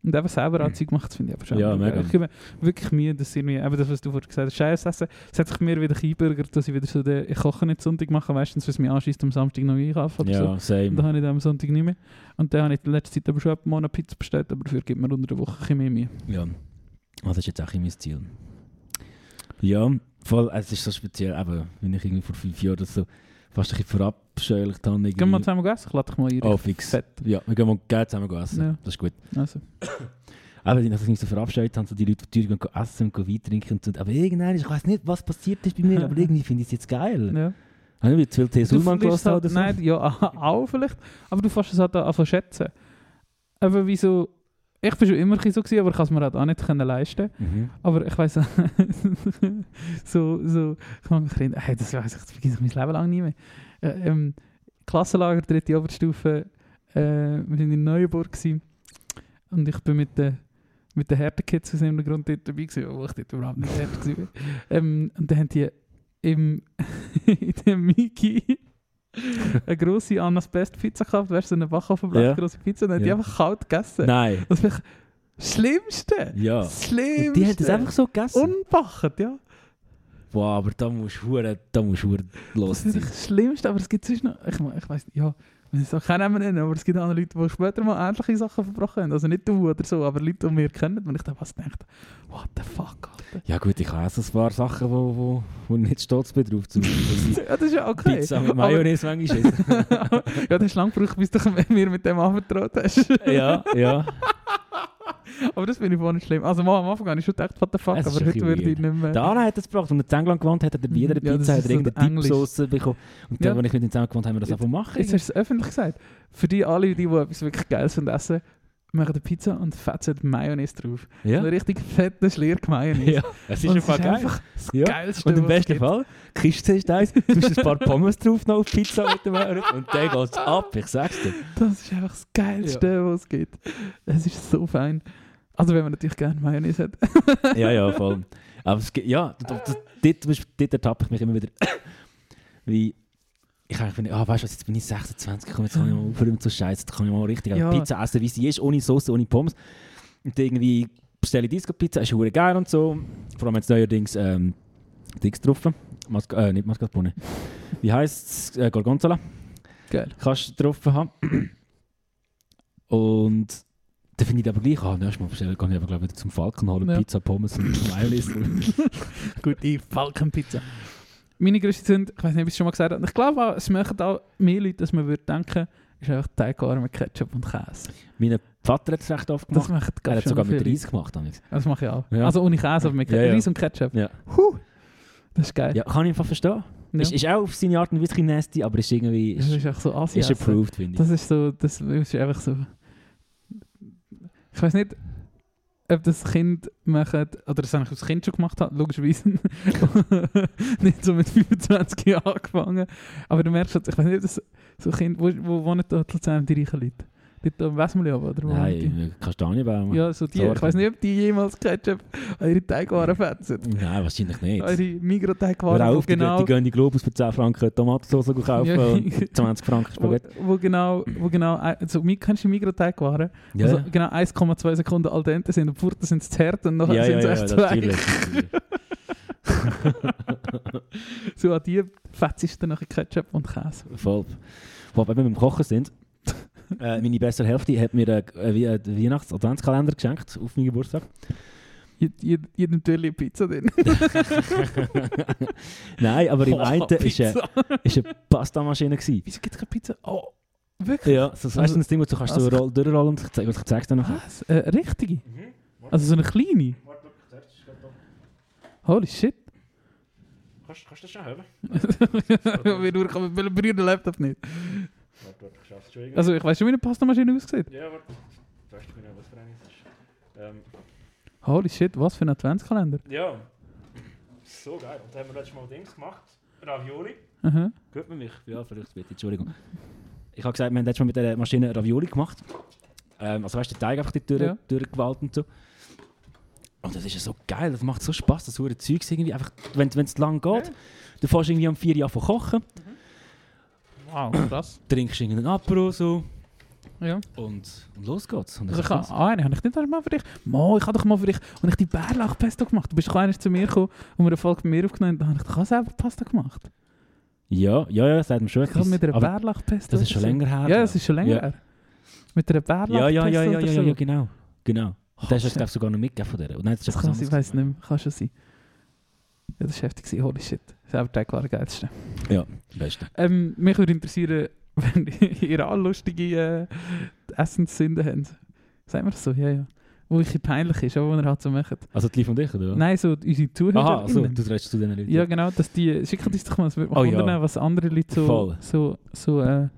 Und eben selber auch Zeug gemacht, das finde ich aber schon. Ja, mega. Ich gebe wirklich Mühe, dass irgendwie, eben das, was du vorhin gesagt hast, Scheiß essen. Es hat sich mir wieder eingebürgert, dass ich wieder so den, ich koche nicht Sonntag mache, meistens, was mich anschießt, am Samstag noch einkaufen oder so. Ja, Und same. dann habe ich dann am Sonntag nicht mehr. Und dann habe ich in letzter Zeit aber schon mal eine Pizza bestellt, aber dafür gibt mir unter der Woche ein mehr Mühe. Ja, also das ist jetzt auch mein Ziel. Ja, voll, es ist so speziell, eben, wenn ich irgendwie vor fünf Jahren so fast ein bisschen verabscheulicht habe. Gehen wir zusammen essen? Ich lade dich mal ein. Oh, fix. Fett. Ja, wir gehen mal zusammen essen. Ja. Das ist gut. Also. Aber die sich nicht so verabscheut haben, so die Leute, die Tür gehen essen und Wein trinken und. Aber irgendwann, ich weiß nicht, was passiert ist bei mir, aber irgendwie finde ich es jetzt geil. Ja. Habe ich zu viel T. Sulman gelassen halt, oder so? Nein, ja, auch vielleicht. Aber du fährst es halt anfangen schätzen. Aber wieso... Ich bin schon immer so, gewesen, aber ich kann es mir halt auch nicht können leisten. Mhm. Aber ich weiß so, so, ich kann mich erinnern, hey, das weiß ich, das vergesse ich mein Leben lang nie mehr. Äh, ähm, Klassenlager, dritte Oberstufe, äh, wir waren in Neuenburg gewesen. und ich bin mit den mit den Härtekids aus irgendeinem Grund dort dabei gewesen, obwohl ich dort überhaupt nicht härter bin. Ähm, und dann haben die im, in dem Miki eine grosse Annas Best Pizza gehabt, weißt du, so eine Backovenblech, Ja. grosse Pizza, und dann haben die Ja. einfach kalt gegessen. Nein. Das Schlimmste. Ja. Schlimmste. Und die haben das einfach so gegessen? Unbachert, ja. Boah, aber da musst du hure- da musst du los Das ist das Schlimmste, aber es gibt sonst noch, ich, ich weiß nicht, ja, auch keinen Namen nennen, aber es gibt auch Leute, die später mal ähnliche Sachen verbrochen haben. Also nicht du oder so, aber Leute, die wir kennen, und ich dann was denkt, what the fuck, Alter. Ja gut, ich habe auch ein paar Sachen, wo, wo, wo ich nicht stolz bin drauf. Zum Beispiel ja, das ist ja okay. Pizza mit Mayonnaise manchmal ja, das ist lang gebraucht, bis du mir mit dem anvertraut hast. ja, ja. aber das finde ich nicht schlimm. Also mal am Anfang habe ich schon gedacht, what the fuck, Es aber heute würde ich nicht mehr... Der Anna hat das gebracht. Und in England gewohnt hat, hat er bei jeder Mhm. Ja, Pizza hat so irgendeine. Dipsauce bekommen. Und dann, Ja. als ich mit ihm zusammen gewohnt habe, haben wir das einfach machen. Jetzt hast du es öffentlich gesagt. Für die alle, die, die etwas wirklich Geiles finden essen, machen eine Pizza und fetzen Mayonnaise drauf. Ja, Eine richtig fette Schlierk Mayonnaise. ja. es ist Und einfach geil. einfach das Ja. Geilste, Und im es besten. Fall, Kiste ist eins, du tust ein paar Pommes drauf noch auf Pizza mit dem Mayonnaise und dann geht es ab, ich sag's dir. Das ist einfach das Geilste, was es gibt. Es ist so fein. Also wenn man natürlich gerne Mayonnaise hat. Ja, ja, voll. Aber es ja, dort, dort ertappe ich mich immer wieder, wie, ich eigentlich finde, ah, weißt du was, jetzt bin ich 26, komm, jetzt kann ich mal aufhören so Scheiße, jetzt kann ich mal richtig Ja. Pizza essen, wie sie ist, ohne Sauce, ohne Pommes. Und irgendwie bestelle ich Disco-Pizza, ist hure geil und so. Vor allem jetzt neuerdings ähm, Dings drauf. Masca äh, nicht Mascarpone. Wie heisst es? Äh, Gorgonzola. Geil. Kannst du drauf haben. Und dann finde ich aber gleich, ah, nächstes Mal bestellen, gehe ich aber glaube wieder zum Falken holen, Ja. Pizza, Pommes und Mayonnaise. Gute Falkenpizza. Meine größte Sünde, ich weiß nicht, ob ich es schon mal gesagt habe, ich glaube es machen auch mehr Leute, als man würde denken, ist einfach Teigwaren mit Ketchup und Käse. mein Vater hat es recht oft Das gemacht. macht Er hat schön sogar mit Reis gemacht. Leute. Das mache ich auch. Ja. Also ohne Käse, aber mit Ja, ja. Reis und Ketchup. Ja. Huh, das ist geil. Ja, kann ich einfach verstehen. Ja. Ist, ist auch auf seine Art und Weise ein bisschen nasty, aber ist irgendwie Das ist, ist echt so ist approved, finde ich. Das ist so, das ist einfach so. Ich weiß nicht, ob das Kind macht, oder das eigentlich das Kind schon gemacht hat, logischerweise. nicht so mit 25 Jahren angefangen. Aber du merkst, halt, ich weiß nicht, ob das So Kinder, wo, wo wohnen da in die reichen Leute? Dort Westmühle aber, oder wo die? Nein, Kastanienbaum. Ja, so die. Sorgen. Ich weiß nicht, ob die jemals Ketchup an ihre Teigwaren fetzen. Nein, wahrscheinlich nicht. Eure Hör Migros-Teigwaren, wo auf, die, genau... die gehen in die Globus für 10 Franken Tomatensauce kaufen Ja. und 20 Franken Wo, Spaghetti. wo genau, wo genau, also, kennst du Migros-Teigwaren? Ja, Also, genau 1,2 Sekunden al dente sind und vorher sind sie zu hart und nachher ja, ja, sind ja, sie ja, echt zu natürlich. weich. So an die fetzest du nachher Ketchup und Käse. Voll. Wo wir beim Kochen sind, äh, meine bessere Hälfte hat mir äh, wie einen Weihnachts-Adventskalender geschenkt auf meinen Geburtstag. Jedem Türli Pizza drin. Nein, aber im Oh, einen war eine, Pastamaschine. Wieso gibt es keine Pizza? Oh, wirklich? Ja, so, weißt du, das Ding, wo du kannst Also- so roll, durchrollen und ich zeig- ich zeig's dir noch. Was? Äh, richtige? Also so eine kleine? Holy shit. Kannst, kannst du das schon haben? Wir nur kann man berühren den Laptop nicht. Warte, warte, ich schaff's schon irgendwie. Also ich weiß schon, wie eine Pastamaschine aussieht. ja, warte. Weißt du genau, was für eine es ist? Ähm, Holy shit, was für ein Adventskalender. ja. So geil. Und da haben wir letztes Mal Dings gemacht. Ravioli. Aha. Hört man mich? Ja, vielleicht bitte, Entschuldigung. Ich habe gesagt, wir haben letztes Mal mit der Maschine Ravioli gemacht. Ähm, also weißt du, den Teig einfach durch, Ja. durchgewalt und so. Und das ist ja so geil, das macht so Spaß, das hure Zeugs irgendwie einfach, wenn es lang geht, du fährst irgendwie am 4 Uhr an von kochen, Wow, krass. trinkst irgendeinen Apero so Ja. und, und los geht's. Und Also ich habe, ah, eine habe ich nicht einmal für dich. Mo, ich habe doch mal für dich, und ich die Bärlauchpesto gemacht. Du bist einmal zu mir gekommen und mir eine Folge mit mir aufgenommen, da habe ich doch auch selber Pasta gemacht. ja, ja, ja, sagt mir schon Ich habe mit einer Bärlauchpesto. das ist schon länger her. Ja, das ist schon länger Ja. her. Mit einer ja, Bärlauchpesto ja, ja, ja, ja, ja, so. ja, genau. Genau. Oh, das hast du sogar noch mitgegeben von der. Und nein, etwas kann sein, ich weiß nicht mehr. Kann schon sein. Ja, das war heftig. Holy shit. Selber Teig war der geilste. Ja, beste. Ähm, mich würde interessieren, wenn ihr alle lustige äh, Essenssünden habt. Sagen wir das so? Ja, ja. Wo wirklich peinlich ist, aber wo ihr halt so macht. Also die von dich, oder? was? Nein, so unsere Zuhörer. Aha, so, du redest zu diesen Leuten. Ja, genau, dass die. Schickt uns doch mal, es würde mich Oh, ja. wundern, was andere Leute so, Voll. so, so, äh,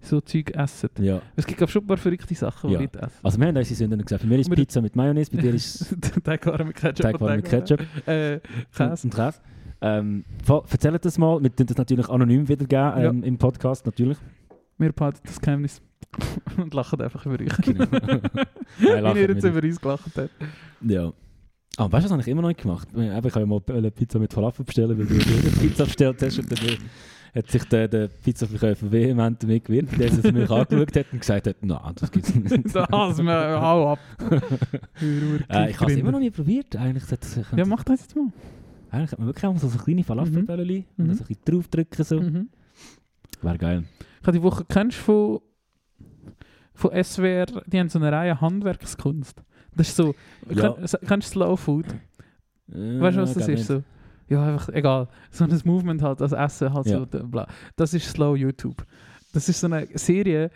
so Zeug essen. ja. Es gibt glaub, schon ein paar verrückte Sachen, die Ja. Leute essen. Also wir haben unsere Sünden gesagt. Bei mir ist Pizza mit Mayonnaise, bei dir ist Teigwaren mit Ketchup. Teigwaren mit Ketchup Äh, Käse. und Käse. Ähm, erzählt das mal, wir tun das natürlich anonym wiedergeben ähm, im Podcast, natürlich. Wir behalten das Geheimnis und lachen einfach über euch. Genau. Nein, Wie ihr jetzt über uns gelacht habt. Ja. Ah, weißt du, was habe ich immer noch nicht gemacht? Ich habe ja mal eine Pizza mit Falafel bestellen, weil du eine Pizza bestellt hast und dann hat sich der, der Pizzaverkäufer vehement damit gewirrt, der es mich angeschaut hat und gesagt hat, nein, das gibt's nicht. Das, mir, hau ab. äh, ich habe es immer noch nie probiert. Eigentlich es- Ja, mach das jetzt mal. Eigentlich hat man wirklich auch so, so kleine Falafelbällchen und Mhm. dann so ein bisschen draufdrücken. So. Mhm. Wäre geil. Ich habe die Woche, kennst du von, von SWR, die haben so eine Reihe Handwerkskunst. Das ist so, Ja. kenn, kennst du Slow Food? Äh, Weißt du, was das ist? nicht. So? Ja, einfach egal. So ein Movement halt, das Essen halt Ja. so. Bla. Das ist Slow YouTube. Das ist so eine Serie,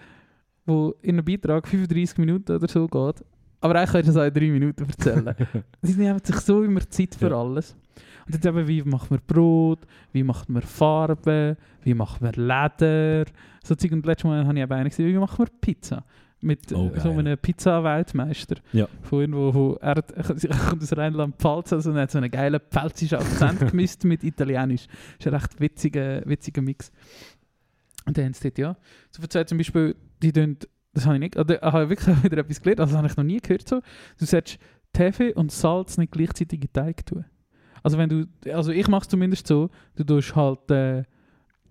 wo in einem Beitrag 35 Minuten oder so geht. Aber eigentlich kannst du das auch in drei Minuten erzählen. Sie nehmen sich so immer Zeit für Ja. alles. Und jetzt eben, wie macht man Brot, wie macht man Farbe, wie macht man Leder. So Zeug. Und letztes Mal habe ich eben einen gesehen, wie macht man Pizza. Mit Oh, so einem Pizza-Weltmeister. Ja. Von irgendwo, wo er, kommt aus Rheinland-Pfalz, also er hat so einen geilen pfälzischen Akzent gemischt mit Italienisch. Das ist ein recht witziger, witziger Mix. Und dann haben sie dort, ja, so erzählt zum Beispiel, die tun, das habe ich nicht, oder habe ich wirklich wieder etwas gelernt, also das habe ich noch nie gehört so, du sollst Hefe und Salz nicht gleichzeitig in Teig tun. Also wenn du, also ich mache es zumindest so, du tust halt äh,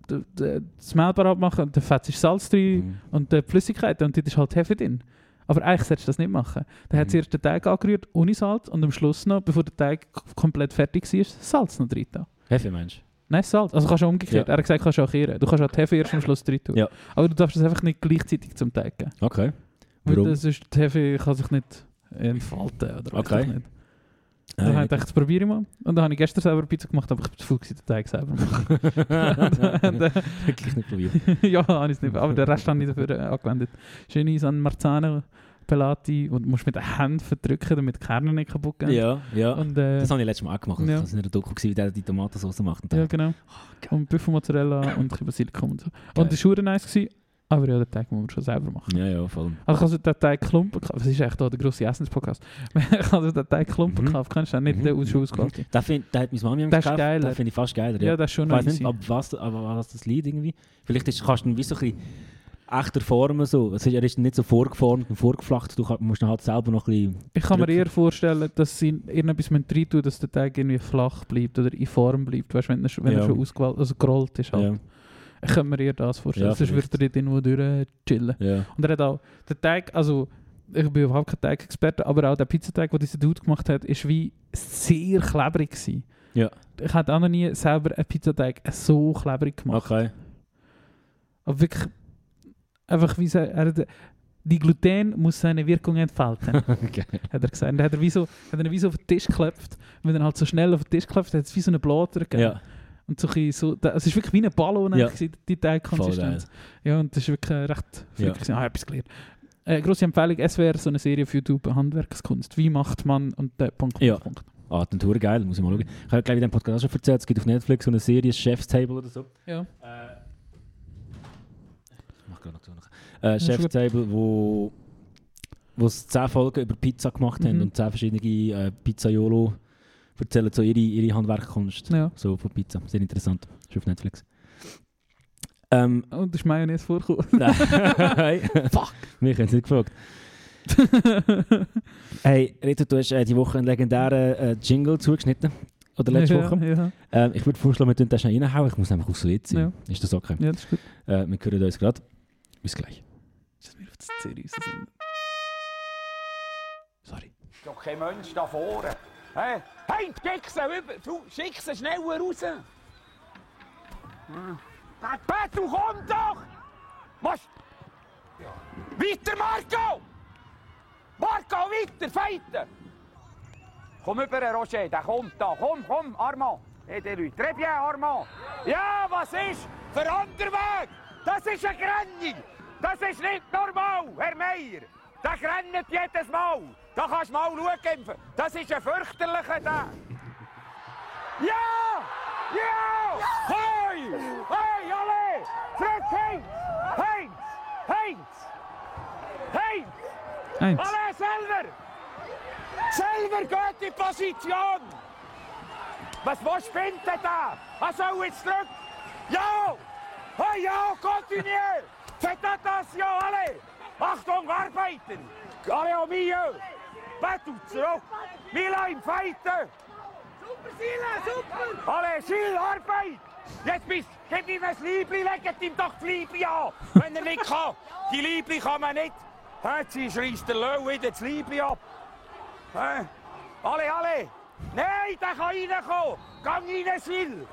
das Mehl parat machen und dann fetzt Salz drin Mhm. und die Flüssigkeit und dort ist halt Hefe drin. Aber eigentlich solltest du das nicht machen. Dann hat Mhm. zuerst den Teig angerührt ohne Salz und am Schluss noch, bevor der Teig komplett fertig war, Salz noch drin. Hefe, meinst du? Nein, Salz. Also kannst du umgekehrt. Ja. Er hat gesagt, kannst du auch kehren. Du kannst auch die Hefe erst am Schluss drin tun. Ja. Aber du darfst das einfach nicht gleichzeitig zum Teig geben. Okay. Weil Warum? das ist, die Hefe kann sich nicht entfalten. Oder weiss Okay. ich nicht. Dann habe ich gedacht, das probiere ich mal. Und dann habe ich gestern selber Pizza gemacht, aber ich bin zu gewesen, den Teig selber machen. Wirklich nicht probiert. ja, habe ich es nicht. Aber den Rest habe ich dafür äh, angewendet. Schöne San Marzano Pelati, und du musst mit den Händen verdrücken, damit die Kerne nicht kaputt gehen. Ja, ja. Und, äh, Das habe ich letztes Mal auch gemacht. Ja. Das war in einer Doku, wie der die Tomatensauce macht. Und ja, genau. geil. und Büffelmozzarella und Basilikum und so. Geil. Und das war nice. Gewesen. Aber ja, den Teig muss man schon selber machen. Ja, ja, voll. Also habe so den Teig Klumpen gekauft. Das ist echt auch der grosse Essenspodcast. habe so den Teig Klumpen Mhm. gekauft. Kennst du den? Nicht Mhm. den aus ausgewählt. Da, find, da hat meine Mami Der ist gekauft. geiler. Den finde ich fast geiler. Ja. Ja. das ist schon ich weiß nicht, ab was, aber was das Lied irgendwie. Vielleicht ist, kannst du ihn wie so ein bisschen echter formen. So. Es ist, er ist nicht so vorgeformt und vorgeflacht. Du musst ihn halt selber noch ein bisschen. Ich kann mir drücken. eher vorstellen, dass sie irgendetwas rein tun, dass der Teig irgendwie flach bleibt oder in Form bleibt. Weißt du, wenn er, schon- wenn er Ja. schon ausgewählt, also gerollt ist. Halt. Ja, Ich kann mir eher das vorstellen. Ja, Sonst würde er dort irgendwo durch chillen. ja. Und er hat auch, der Teig, also ich bin überhaupt kein Teig-Experte, aber auch der Pizzateig, den dieser Dude gemacht hat, ist wie sehr klebrig gewesen. Ja. Ich habe auch noch nie selber einen Pizzateig so klebrig gemacht. Okay. Aber wirklich, einfach wie er hat, die Gluten muss seine Wirkung entfalten, okay. hat er gesagt. Und dann hat er wie so, hat er wie so auf den Tisch geklopft. Und wenn er halt so schnell auf den Tisch klopft, hat es wie so einen Blader gegeben. Ja, Und so, ein so, es ist wirklich wie ein Ballon, Ja. eigentlich, die. Teigkonsistenz. Ja, und das ist wirklich äh, recht Ja. wirklich, ah, etwas gelernt. Äh, grosse Empfehlung, SWR, so eine Serie auf YouTube, Handwerkskunst. Wie macht man und der Punkt, Ja. Punkt. Ah, die Tour geil, muss ich mal schauen. Ich habe gleich in dem Podcast schon erzählt, es gibt auf Netflix so eine Serie, Chef's Table oder so. Ja. Äh, ich mach gerade noch noch. Äh, Chef's. Table, wo wo sie 10 Folgen über Pizza gemacht haben Mhm. und 10 verschiedene äh, Pizzaiolo erzählen so ihre, ihre Handwerkkunst. ja. So von Pizza. Sehr interessant. Ist auf Netflix. Ähm, Und das ist Mayonnaise vorgekommen. hey. Fuck! Mich haben sie nicht gefragt. Hey, Rito, du hast äh, die Woche einen legendären äh, Jingle zugeschnitten. Oder letzte ja, Woche. Ja, Ähm, ich würde vorschlagen, wir tun das schnell reinhauen. Ich muss einfach aufs Lied sein. Ja. Ist das okay? ja, das ist gut. Äh, wir hören uns gerade. Bis gleich. Dass wir auf das Serie. Sorry. doch kein Mensch da vorne. Hey, hey, schick sie über, du, schick sie schneller raus. Petru, komm doch! Was? Weiter, Marco! Marco, weiter, feiten! Komm über, Roger, der kommt da. Komm, komm, Armand. Hey, die Leute. Très bien, Armand. Ja, was ist? Für Weg. Das ist eine Grennung. Das ist nicht normal, Herr Meier. Der rennt jedes Mal. Da kannst du mal schauen. Das ist ein fürchterlicher da. Ja! Ja! Hey! Hey, alle! Zurück, Heinz! Heinz! Heinz! Heinz! Eins. Alle selber! Selber geht in Position! Was, was spinnt denn da? Also jetzt zurück! Ja! Hey, ja, kontinuier! Faites attention, alle! Achtung, arbeiten! Alle au milieu! Battu, zurück! Mila im Feiten! Super, Sila, super! Alle, Sil, Arbeit! Jetzt bist gib ihm ein Liebli, legt ihm doch die Liebli an, wenn er nicht kann. Die Liebli kann man nicht. Jetzt schreist der Löw wieder das Liebli ab. Alle, alle! Nein, der kann reinkommen! Gang rein, Sil!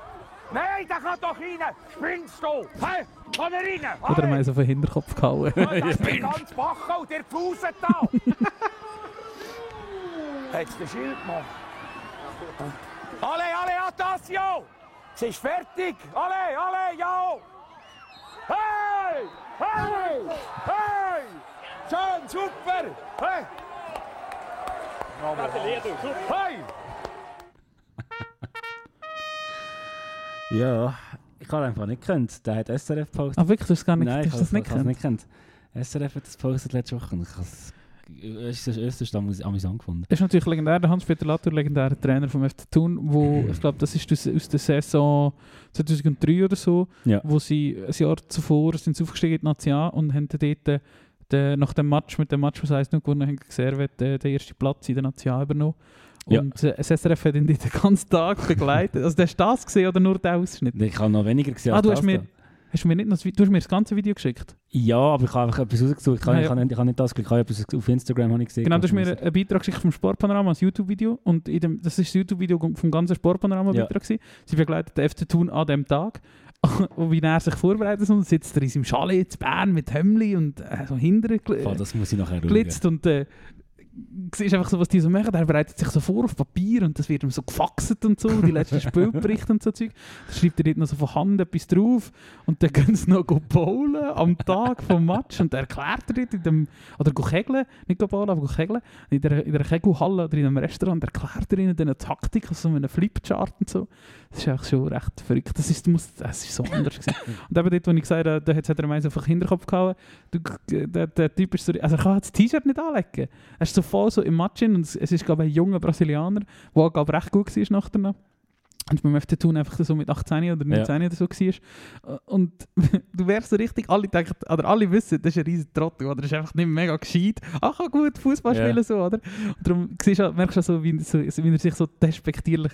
Nein, der kann doch rein! Spinnst du? Hä? Kann er rein? Oder Alle! haben wir auf den Hinterkopf gehauen. Ja, das ist ganz Bachau, der Fuset da! Du den Schild gemacht? Alle, alle, attention! Es ist fertig! Alle, alle, ja! Hey! Hey! Hey! Schön, super! Hey! Hey! Ja, ich habe einfach nicht gekannt. Der hat SRF gepostet. Ah, wirklich? Du hast gar nicht, Nein, ich hast das nicht habe es gekannt? nicht gekannt. SRF hat das gepostet letzte Woche. und Ich habe es es ist das erste Mal amüsant gefunden. Das ist natürlich legendär, der Hans-Peter Latour, legendärer Trainer vom FC Thun, wo, ich glaube, das ist aus, der Saison 2003 oder so, Ja. wo sie ein Jahr zuvor sind sie aufgestiegen in die National und haben dort äh, den, nach dem Match, mit dem Match, was heisst noch gewonnen haben, Servet äh, den ersten Platz in der National übernommen. Ja. Und äh, das SRF hat ihn den ganzen Tag begleitet. Also, hast du das gesehen oder nur den Ausschnitt? Ich habe noch weniger gesehen Ah, du hast mir. Hast du mir nicht noch das, du hast mir das ganze Video geschickt. Ja, aber ich habe einfach etwas rausgesucht. Ich habe, ja. habe, nicht, ich habe nicht das gekriegt. Ich habe etwas auf Instagram habe ich gesehen. Genau, du hast mir einen Beitrag geschickt vom Sportpanorama, ein YouTube-Video. Und in dem, das ist das YouTube-Video vom ganzen Sportpanorama-Beitrag. gewesen. Sie begleitet den FC Thun an dem Tag. und wie er sich vorbereitet und sitzt er in seinem Chalet in Bern mit Hemli und äh, so hinterher Boah, das muss ich nachher schauen. glitzt und äh, siehst einfach so, was die so machen. Der bereitet sich so vor auf Papier und das wird ihm so gefaxt und so, die letzten Spielberichte und so Zeug. Da schreibt er dort noch so von Hand etwas drauf und dann gehen sie noch bowlen am Tag vom Match und er erklärt er dort in dem, oder kegeln, nicht bowlen, aber kegeln, in der, in der Kegelhalle oder in einem Restaurant erklärt er ihnen dann eine Taktik, also so einen Flipchart und so. Das ist einfach schon recht verrückt. Das ist, muss, das ist so anders gewesen. Und eben dort, wo ich gesagt habe, da hat er meins auf den Hinterkopf gehauen, du, der, der Typ ist so, also er kann das T-Shirt nicht anlegen. Er ist so voll so im Match in und es, es ist, glaube ich, ein junger Brasilianer, der, glaube ich, recht gut war nachher noch. Und beim FC Thun einfach so mit 18 oder 19 oder so war. Und du wärst so richtig, alle denken, oder alle wissen, das ist ein riesen Trottel, oder? Das ist einfach nicht mega gescheit. Ach, kann gut Fußball Ja. spielen, so, oder? Und darum siehst du, merkst du so, wie, so, wie er sich so despektierlich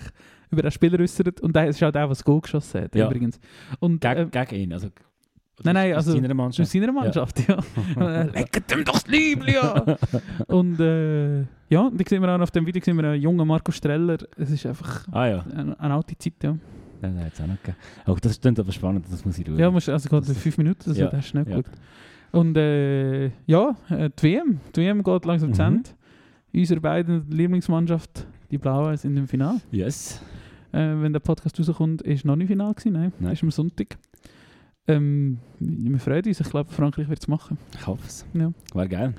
über den Spieler äußert. Und der ist auch der, der das Goal geschossen hat, Ja. übrigens. Und, Gegen, ähm, gegen ihn. Also, Nein, nein, aus also- seiner aus Mannschaft. seiner Mannschaft, ja. Äh, Lecket ihm doch das Liebling, ja! und äh, ja, dann sehen wir auch auf dem Video sehen wir einen jungen Marco Streller. Es ist einfach Ah ja, eine, eine alte Zeit, ja. den hat es auch noch gegeben. Oh, das klingt aber spannend, das muss ich schauen. Ja, musst, also gerade fünf Minuten, also Ja, das hast du schnell ja. geschaut. Und äh, ja, äh, die WM. Die WM geht langsam zu Mhm. Ende. Unsere beiden Lieblingsmannschaft, die Blauen, sind im Finale. Yes. Äh, wenn der Podcast rauskommt, ist noch nicht Finale gewesen, nein, Nein. ist am Sonntag. Ähm, wir freuen uns, ich glaube, Frankreich wird es machen. Ich hoffe es. Ja. Wäre geil.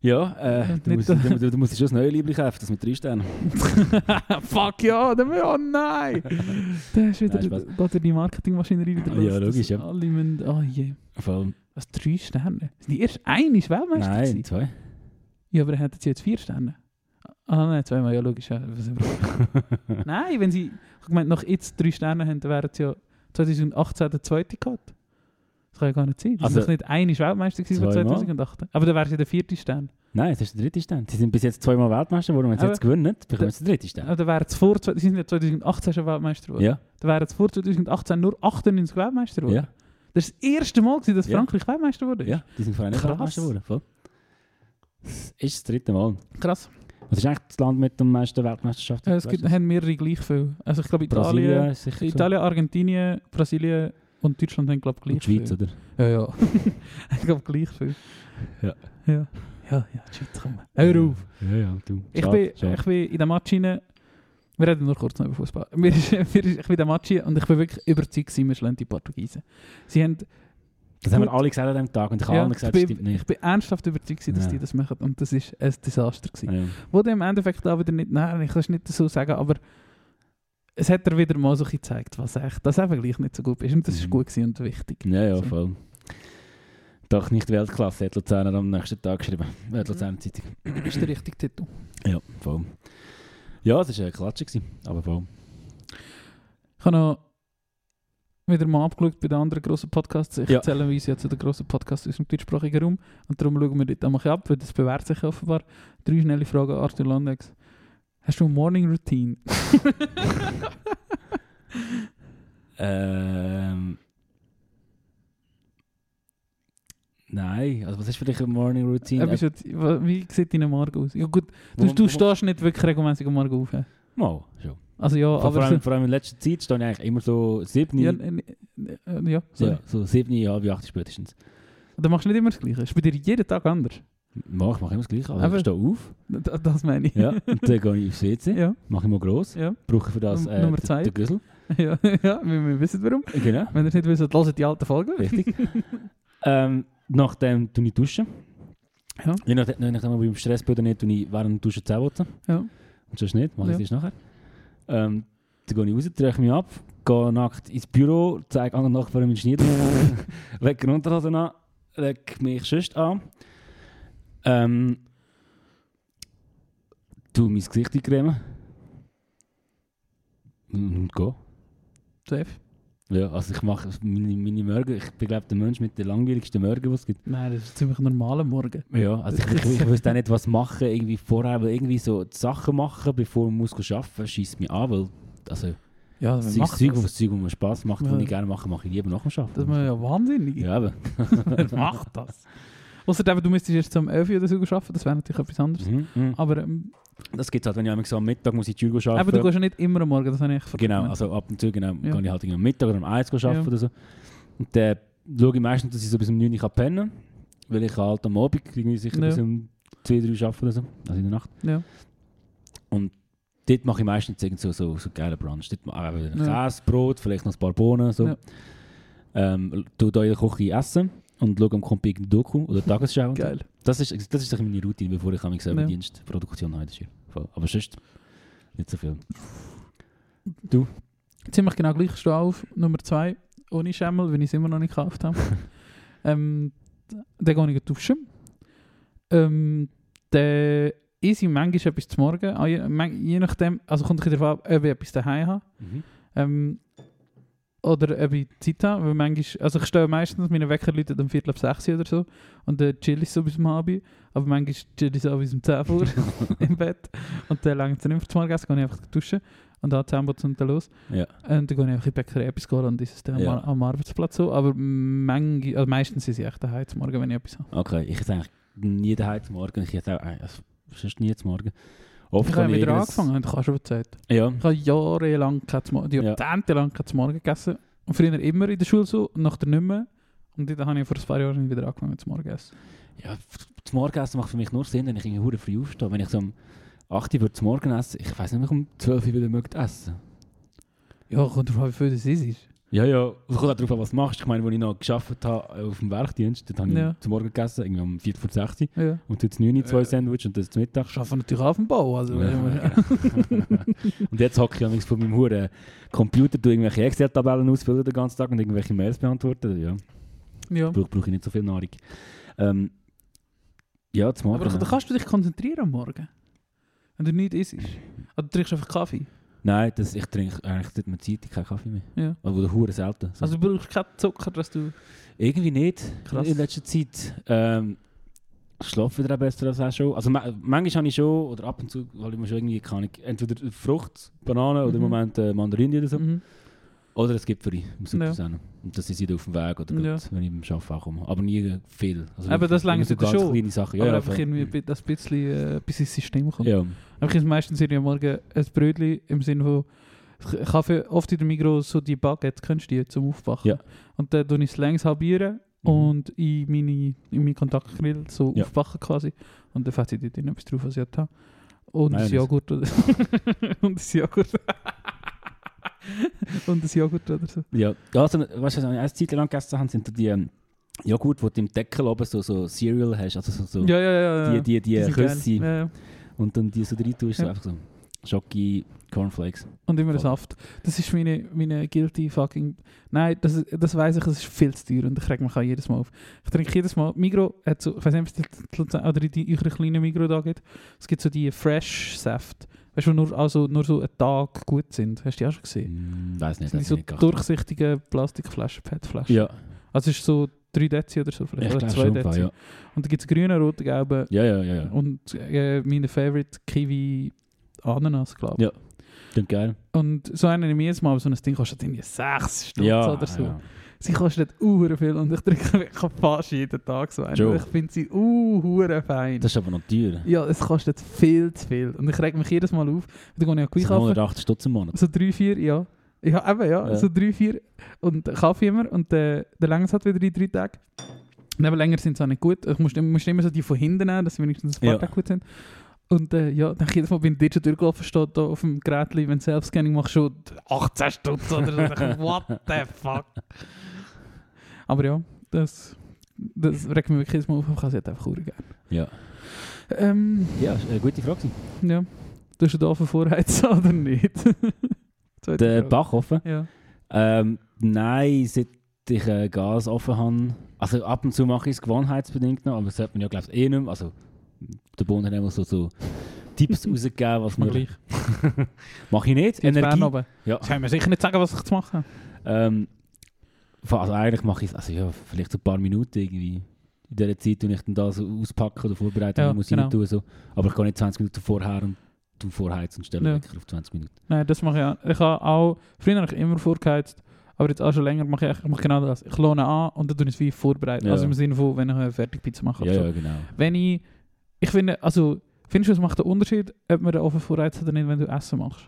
Ja, äh, Ja, du, musst, du, du, du musst schon das neue Liebling kaufen, das mit drei Sternen. Fuck ja, dann, oh nein! Da ist wieder, Nein, geht ja die Marketingmaschinerie wieder Ja, los. logisch, dass ja. Alle müssen, oh je. Vor allem, Was, drei Sterne? Sind die erst eines Weltmeister nein, gewesen? zwei. Ja, aber hätten sie jetzt vier Sterne. Ah nein, zweimal, ja logisch. Ja. Nein, wenn sie, ich meine, noch jetzt drei Sterne dann wären sie ja 2018 der zweite gehabt. Das kann ja gar nicht sein. Das Also, ist nicht eine Weltmeister von zweimal? 2008. Aber dann wäre sie der vierte Stern. Nein, das ist der dritte Stern. Sie sind bis jetzt zweimal Weltmeister geworden. Wenn sie jetzt gewinnen, bekommen sie den dritten Stern. Aber dann wären sie vor, sie sind ja 2018 schon Weltmeister geworden. Ja, Dann wären vor 2018 nur 98 Weltmeister geworden. ja, Das ist das erste Mal, gewesen, dass Ja. Frankreich Weltmeister wurde. ja. Die sind vorher nicht Krass. Weltmeister geworden. Voll. Das ist das dritte Mal. Krass. Was ist eigentlich das Land mit den meisten Weltmeisterschaften? Es gibt, haben mehrere gleich viel. Also ich glaube Brasilien Italien, so. Italien, Argentinien, Brasilien und Deutschland haben glaube ich gleich Und die Schweiz, viel. oder? Ja, ja. ich glaube gleich viel. Ja. Ja, ja, ja die Schweiz, komm. Hör auf. Ja, ja, du. Ich Schade, bin, schade. ich bin in der Match rein, wir reden nur kurz noch über Fußball. Mir ist, mir ist, ich bin in der Match und ich bin wirklich überzeugt, wir schlagen die Portugiesen. Sie haben, Das haben wir gut. alle gesagt an dem Tag und ich habe ja, allen ich, gesagt, das stimmt bin, ich nicht. bin ernsthaft überzeugt, dass Ja. die das machen und das ist ein Desaster gewesen. Ja. Wo dann im Endeffekt auch wieder nicht, nein, ich kann es nicht so sagen, aber es hat er wieder mal so gezeigt, was echt, dass eben gleich nicht so gut ist und das ist Mhm. gut gewesen und wichtig. Ja, ja, So. voll. Doch nicht Weltklasse, hat Luzerner am nächsten Tag geschrieben. Äh, Luzerner Zeitung. Das ist der richtige Titel. Ja, voll. Ja, das war eine Klatsche, gewesen, aber voll. Ich habe noch wieder mal abgeschaut bei den anderen grossen Podcasts. Ich Ja. erzähle uns ja zu den grossen Podcasts aus dem deutschsprachigen Raum. Und darum schauen wir dort einmal ab, weil das bewährt sich offenbar. Drei schnelle Fragen, Arthur Landex. Hast du eine Morning Routine? Ähm. Nein, also was ist für dich eine Morning Routine? Äh, Wie sieht dein Morgen aus? Ja gut, du, Wo- du wo- stehst nicht wirklich regelmäßig am Morgen auf. Mal, schon. Also ja, vor, aber... allem, vor allem in letzter Zeit stehe ich eigentlich immer so sieben, ja, ja, äh, ja, sorry. so sieben, halb acht spätestens. Dann machst du nicht immer das Gleiche. Ist bei dir jeden Tag anders. Mach, ich mache immer das Gleiche. Also Aber- ich stehe auf, D- Das meine ich. ja, und dann gehe ich aufs WC, ja, mache ich mal gross, ja, brauche für das äh, Nummer zwei. den Güssel. ja, ja, wir, wir wissen warum. Genau, Wenn ihr es nicht wisst, hört die alten Folgen. richtig. ähm, nachdem tue ich duschen. Ja. Je nachdem, nachdem ob ich im Stress bin oder nicht, tue ich während dem Duschen Zähne. Ja. Sonst nicht, mache ich Ja. erst nachher. Ähm, dann gehe ich raus, trage mich ab, gehe nackt ins Büro, zeige anderen Nachbarn meinen Schnitt, lege eine Unterhose an, lege mich sonst an. Ähm, tu mein Gesicht eincremen. Und gehe. Safe. Ja, also ich mache meine, meine Morgen, ich bin glaube der Mensch mit den langweiligsten Morgen, die es gibt. Nein, das ist ziemlich ein normaler Morgen. Ja, also ich, ich, ich wüsste auch nicht, was machen, irgendwie vorher, weil irgendwie so die Sachen machen, bevor man muss arbeiten muss, schießt mich an, weil, also, Ja, das das ist macht Zeug, das. Zeug, mir Spass macht, Ja. was ich gerne mache, mache ich lieber nach dem Arbeiten. Das ist ja wahnsinnig. Ja, aber. Mach das. Außer du müsstest erst um 11 Uhr oder so arbeiten, das wäre natürlich etwas anderes. Mhm, mhm. Aber, ähm, Das gibt es halt, wenn ich einmal so am Mittag muss ich die Tür arbeiten. aber du gehst ja nicht immer am Morgen, das habe ich echt Genau, vergessen. also ab und zu genau, Ja. gehe ich halt am Mittag oder am 1 arbeiten Ja. oder so. Und dann schaue ich meistens, dass ich so bis um 9 Uhr pennen kann, weil ich halt am Abend irgendwie sicher Ja. bis um 2, 3 arbeite oder so, also in der Nacht. Ja. Und dort mache ich meistens irgend so, so, so geile Brunch. Dort mache ich. Käse, Brot, vielleicht noch ein paar Bohnen. So. Ja. Ähm, da in der Küche essen und schaue am Kompi irgendeine Doku oder Tagesschau. und so. Geil. Das ist, das ist meine Routine, bevor ich mich selber Ja. Dienstproduktion habe. Das ist voll. Aber sonst nicht so viel. Ziemlich genau gleich stehe auf. Nummer zwei, ohne Schemmel, wenn ich es immer noch nicht gekauft habe. ähm, dann gehe ich duschen. Ähm, dann esse ich manchmal etwas zum Morgen. Ah, Je, man- je nachdem, also kommt ein bisschen darauf an, ob ich etwas daheim habe. Ähm, oder ob ich Zeit habe, weil manchmal, also ich stehe meistens, meine Wecker läutet um Viertel ab sechs oder so und dann chill ich so bis um halb, aber manchmal chill ich so bis um 10 Uhr im Bett und dann lange es nicht mehr zum Morgen, gehe ich einfach duschen und dann 10 Uhr und dann los Ja. und dann gehe ich einfach in die Bäckerei etwas holen und ist es dann Ja. am, Arbeitsplatz so, aber manchmal, also meistens ist ich echt daheim zum Morgen, wenn ich etwas habe. Okay, ich esse eigentlich nie daheim zum Morgen. Ich esse auch äh, also, sonst nie zum Morgen. Oft Ich habe wieder irgendein- angefangen, ich habe schon erzählt. Ja. Ich habe jahrelang jahrzehntelang kein Morgen gegessen. Und früher immer in der Schule so, und nachher nicht mehr. Und dann habe ich vor ein paar Jahren wieder angefangen zum Morgen essen. Ja, zum Morgenessen macht für mich nur Sinn, wenn ich irgendwie früh aufstehe. Wenn ich so um 8 Uhr zum Morgen essen ich weiß nicht, ob ich um 12 Uhr wieder möchte essen. Ja, kommt drauf an, wie viel das ist. Ja, ja. Es kommt auch darauf an, was du machst. Ich meine, als ich noch gearbeitet habe auf dem Werkdienst, dort habe ich Ja. zum Morgen gegessen, irgendwie um 4 vor 6 Uhr. Ja. Und jetzt 9 Uhr zwei Äh. Sandwich und das zum Mittag. Ich arbeite natürlich auf dem Bau. Also, Ja. und jetzt hocke ich amigs von meinem Huren Computer, tu irgendwelche Excel-Tabellen ausfüllen den ganzen Tag und irgendwelche Mails beantworten. Ja, ja. brauche brauch ich nicht so viel Nahrung. Ähm, ja, zum Morgen. Aber da kannst du dich konzentrieren am Morgen. Wenn du nichts isst. Oder du trinkst einfach Kaffee. Nein, das, ich trinke eigentlich seit Zeit keinen Kaffee mehr. Ja. Oder hure selten. So. Also du brauchst keinen Zucker, dass du... Irgendwie nicht Krass. in letzter Zeit. Ähm, ich schlafe wieder besser als auch schon. Also ma manchmal habe ich schon, oder ab und zu, weil ich mir schon irgendwie kann, ich, entweder Frucht, Banane oder im Mhm. Moment äh, Mandarine oder so. Mhm. Oder es gibt für dich im Ja. Supersender. Und das ist wieder auf dem Weg oder Ja. gut, wenn ich beim Arbeiten ankomme. Aber nie viel. Also wirklich das reicht so ganz schon. kleine Sachen. Ja, aber ja, einfach irgendwie, bi- dass ein bisschen, äh, bis ins System kommt. Ja. Aber ich esse meistens irgendwie am Morgen ein Brötchen im Sinne von, ich kaufe oft in der Migros so die Baguette, kennst du die, zum Aufbacken. Ja. Und dann tue ich es längs halbieren Mhm. und in meine, in meinen Kontaktgrill so Ja. aufbacken quasi. Und dann fette ich dort etwas drauf, was ich habe. Und ein Mayonnaise. Joghurt Und ein Joghurt. und ein Joghurt oder so. Ja, also, weißt du, was wir eine Zeit lang gegessen haben, sind die ähm, Joghurt, wo du im Deckel oben so, so Cereal hast. Also so, so Ja, ja, ja. die, die, die, geil. Küsse. Ja. Und dann die so rein tust, so einfach so Schoki, Cornflakes. Und immer Voll. Saft. Das ist meine, meine guilty fucking... Nein, das, das weiß ich, es ist viel zu teuer und ich reg mich auch jedes Mal auf. Ich trinke jedes Mal... Migro hat so... Ich weiß nicht, ob es die- Luzern- oder die eure kleinen Migro da gibt. Es gibt so die Fresh-Saft. Weißt du, nur, also nur so einen Tag gut sind. Hast du die auch schon gesehen? Hm, weiß Das nicht, sind das so ich nicht durchsichtige Plastikflaschen, PET-Flaschen. Ja, Also es ist so 3 Dezi oder so ich vielleicht. oder glaube 2 schon. Dezi. Ja. Und da gibt es grüne, rote, gelbe ja, ja, ja. ja. und äh, meine Favorite Kiwi Ananas, glaube ich. Ja. Klingt geil. Und so einen ich jedes Mal, aber so ein Ding kostet irgendwie 6 Stutz Ja, oder so. ja. Sie kostet uhr viel und ich trinke fast jeden Tag so einen. Joe. Ich finde sie uh, fein. Das ist aber noch teuer. ja, es kostet viel zu viel. Und ich reg mich jedes Mal auf. Dann gehe ich Das Kaffee sind kaufen. 180 Stutz im Monat. So drei, vier, ja. Ja, eben, ja. Ja. So drei, vier. Und Kaffee immer. Und äh, der längst hat wieder in drei Tage. Und eben länger sind sie auch nicht gut. Ich muss, musst immer so die von hinten nehmen, dass sie wenigstens ein paar Ja. Tage gut sind. Und äh, ja, dann jedes Mal bin ich schon durchgelaufen, steht da auf dem Gerät, wenn du Self-Scanning machst, schon 18 Stutz oder so. What the fuck? Aber ja, das, das regt mich wirklich jedes Mal auf. Ich kann sie halt einfach gerne. Ja. Ähm, Ja, ist eine gute Frage. ja. Du hast du da vorheizen oder nicht? Der offen? Ja. Ähm, nein, seit ich äh, Gas offen habe. Also ab und zu mache ich es gewohnheitsbedingt noch, aber das hat man ja glaube ich eh nicht mehr. Also der Bund hat immer so, so Tipps rausgegeben, was man... gleich. Mache ich nicht. Jetzt Energie. Ja. Das kann mir sicher nicht sagen, was ich zu machen Ähm, also eigentlich mache ich es, also ja, vielleicht so ein paar Minuten irgendwie. In dieser Zeit, wenn ich dann da so auspacke oder vorbereite, Ja, muss ich genau. nicht tun. So. Aber ich gehe nicht 20 Minuten vorher und tu vorheizen und stelle Ja. Wecker auf 20 Minuten. Nein, das mache ich auch. Ich habe auch, früher habe ich immer vorgeheizt, aber jetzt auch schon länger mache ich, ich mache genau das. Ich lohne an und dann tue ich es wie vorbereiten. Ja. Also im Sinne von, wenn ich eine Fertigpizza mache. Ja, so. ja, genau. Wenn ich, ich finde, also, findest du, es macht einen Unterschied, ob man den Ofen vorheizt oder nicht, wenn du Essen machst?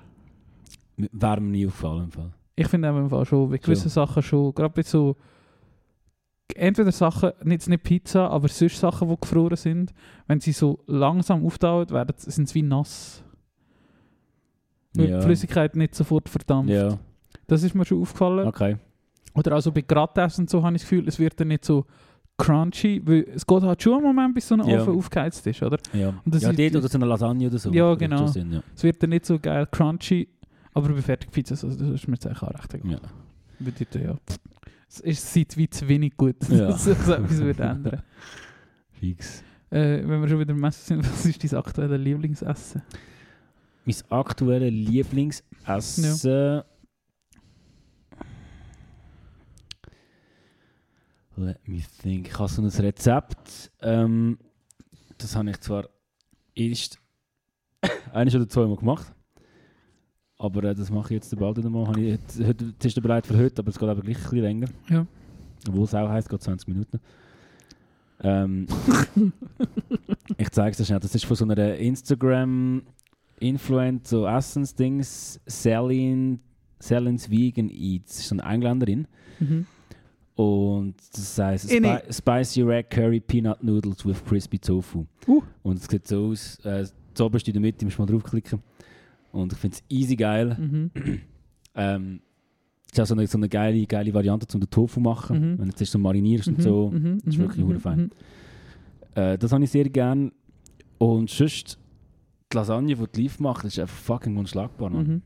Wäre mir nie aufgefallen im Fall. Ich finde auch im Fall schon, bei gewissen Sachen schon, gerade bei so entweder Sachen, nicht, nicht Pizza, aber sonst Sachen, die gefroren sind, wenn sie so langsam auftauen, werden, sind sie wie nass. Weil Ja. die Flüssigkeit nicht sofort verdampft. Ja, Das ist mir schon aufgefallen. okay. Oder also bei Grattessen und so habe ich das Gefühl, es wird dann nicht so crunchy, weil es geht halt schon einen Moment, bis so ein Ja. Ofen aufgeheizt ist, oder? Ja, Und das ja ist- dort oder so eine Lasagne oder so. Ja, genau. Sinn, ja. Es wird dann nicht so geil crunchy, aber bei Fertigpizzas, also das ist mir jetzt eigentlich auch recht egal. Ja. Weil dort, ja, es ist seit wie zu wenig gut, Ja. dass es etwas würde ändern. Fix. Äh, wenn wir schon wieder im Messen sind, was ist dein aktuelles Lieblingsessen? Mein aktuelles Lieblingsessen. Let me think. Ich habe so ein Rezept. Ähm, das habe ich zwar erst eines oder zweimal gemacht. Aber äh, das mache ich jetzt bald wieder mal. Ich heute, es ist bereit für heute, aber es geht aber gleich ein bisschen länger. Ja. Obwohl es auch heisst, geht 20 Minuten. Ähm, ich zeige es dir schnell. Das ist von so einer Instagram-Influencer, so Essensdings, Celine, Celine's Vegan Eats. Das ist so eine Engländerin. Mhm. Und das heisst Inni. Spi Spicy Red Curry Peanut Noodles with Crispy Tofu. Uh. Und es sieht so aus, äh, das oberste in der Mitte, musst du mal draufklicken. Und ich finde es easy geil. Mhm. Ähm, es ist auch so eine, so eine geile, geile Variante, um den Tofu zu machen. Mhm. Wenn du jetzt so marinierst und Mhm, so. mhm, Das ist mhm, wirklich mhm, fein. Äh, das habe ich sehr gern. Und sonst, die Lasagne, die die Liv macht, ist einfach fucking unschlagbar. Mhm.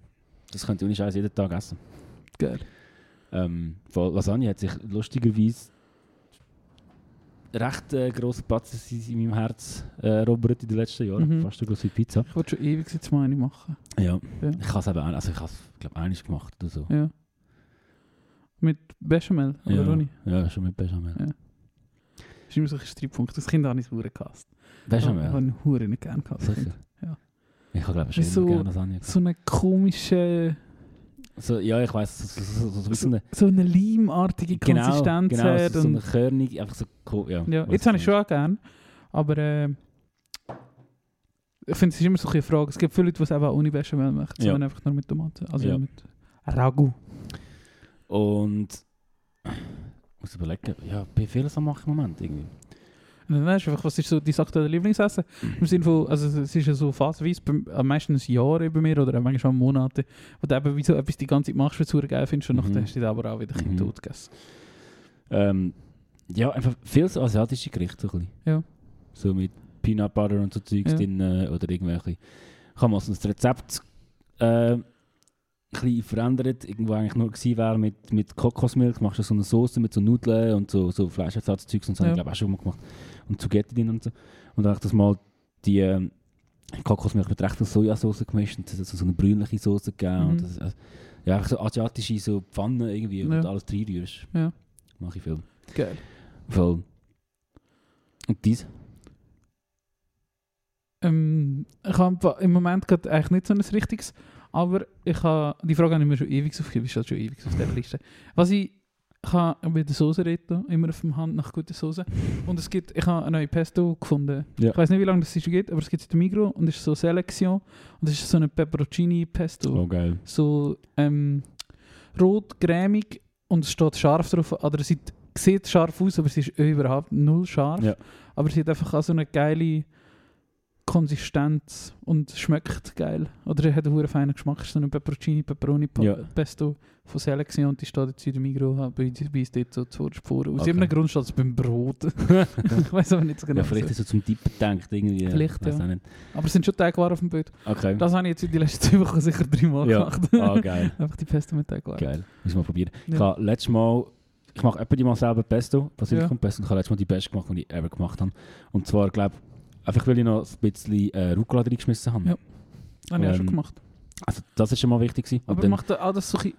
Das könnte ich ohne Scheiß jeden Tag essen. Geil. Ähm, Lasagne hat sich lustigerweise recht äh, grosse Platz in meinem Herz äh, erobert in den letzten Jahren. Mhm. Fast so groß wie Pizza. Ich wollte schon ewig jetzt mal eine machen. Ja. Ja. Ich habe es eben, also ich habe es, glaube einiges gemacht oder so. Ja. Mit Bechamel, oder ja. Ronny? ja, schon mit Bechamel. Ja. Das ist immer so ein Streitpunkt. Das Kind habe ich hure gehasst. Bechamel? Ich habe ihn hure nicht gerne gehabt. Sicher? Ja. Ich habe glaube ich schon immer gerne Lasagne gehabt. So eine komische, So, ja, ich weiss, so, so, so, wie eine... so eine leimartige Genau, Konsistenz genau, hat. so, so eine Körnig, einfach so... cool, Ja, Ja, jetzt habe ich schon auch gern. Aber äh, ich finde, es ist immer so eine Frage. Es gibt viele Leute, die es auch ohne Bechamel machen, Ja. sondern einfach nur mit Tomaten. Also Ja. mit Ragu. Und... Ich muss überlegen, ja, vielen Sachen mache ich im Moment irgendwie. Du einfach, was ist so dein aktuelles Lieblingsessen? Im Sinne von, also es ist ja so phasenweise, am meisten ein Jahr bei mir oder manchmal schon Monate, wo du eben wie so etwas die ganze Zeit machst, was du geil findest und Mhm. nachher hast du aber auch wieder ein bisschen Mhm. tot gegessen. Ähm, ja, einfach viel so asiatische Gerichte. So, ein bisschen. Ja. so mit Peanut Butter und so Zeugs Ja. drin äh, oder irgendwelche. Ich habe mal so ein Rezept äh, ein bisschen verändert. Irgendwo eigentlich nur gewesen wäre mit, mit Kokosmilch. Machst du so eine Soße mit so Nudeln und so, so Fleischersatzzeugs und so. Ja. habe Ich glaube auch schon mal gemacht. Und Zugetti drin und so. Und dann habe ich das mal die ähm, Kokosmilch mit rechter Sojasauce gemischt und das hat so eine brünliche Soße gegeben. Mhm. Und das, äh, ja, so asiatische so Pfannen irgendwie, wo Ja. du alles reinrührst. Ja. Mache ich viel. Geil. Voll. Und dies? Ähm, ich habe im Moment gerade eigentlich nicht so ein richtiges, aber ich habe, die Frage habe ich mir schon ewig aufgegeben, ist halt schon ewig auf dieser Liste. Was ich, ich habe bei der Soße retten, immer auf dem Hand nach guter Soße. Und es gibt, ich habe eine neue Pesto gefunden. Ja. Ich weiß nicht, wie lange das schon gibt, aber es gibt es in der Migro und es ist so Selection und es ist so eine Peperoncini Pesto. Oh, geil. So ähm, rot, cremig und es steht scharf drauf. Oder es sieht, sieht scharf aus, aber es ist überhaupt null scharf. Ja. Aber es hat einfach auch so eine geile Konsistenz und schmeckt geil. Oder er hat einen feinen Geschmack. So eine Peperoncini, Pepperoni Pa- Ja. Pesto von Selection und die steht jetzt in der Migro bei bei uns dort so zuvorderst vor. Aus Okay. irgendeinem Grund steht es beim Brot. ich weiß aber nicht so genau. ja, vielleicht ist es so zum Tippen gedacht. Irgendwie. Vielleicht, Weiss ja. Aber es sind schon Teigwaren auf dem Bild. Okay. Das habe ich jetzt in den letzten zwei Wochen sicher dreimal ja. gemacht. Ah, geil. Einfach die Pesto mit Teigwaren. Geil. Müssen wir mal probieren. Ich Ja. habe letztes Mal, ich mache etwa die mal selber Pesto, Basilikum Ja. Pesto, und ich habe letztes Mal die beste gemacht, die ich ever gemacht habe. Und zwar, glaube ich, einfach weil ich noch ein bisschen äh, Rucola reingeschmissen habe. Ja. Habe ich auch schon Ähm, gemacht. Also das ist schon mal wichtig gewesen. Aber dann- macht auch das so ein bisschen,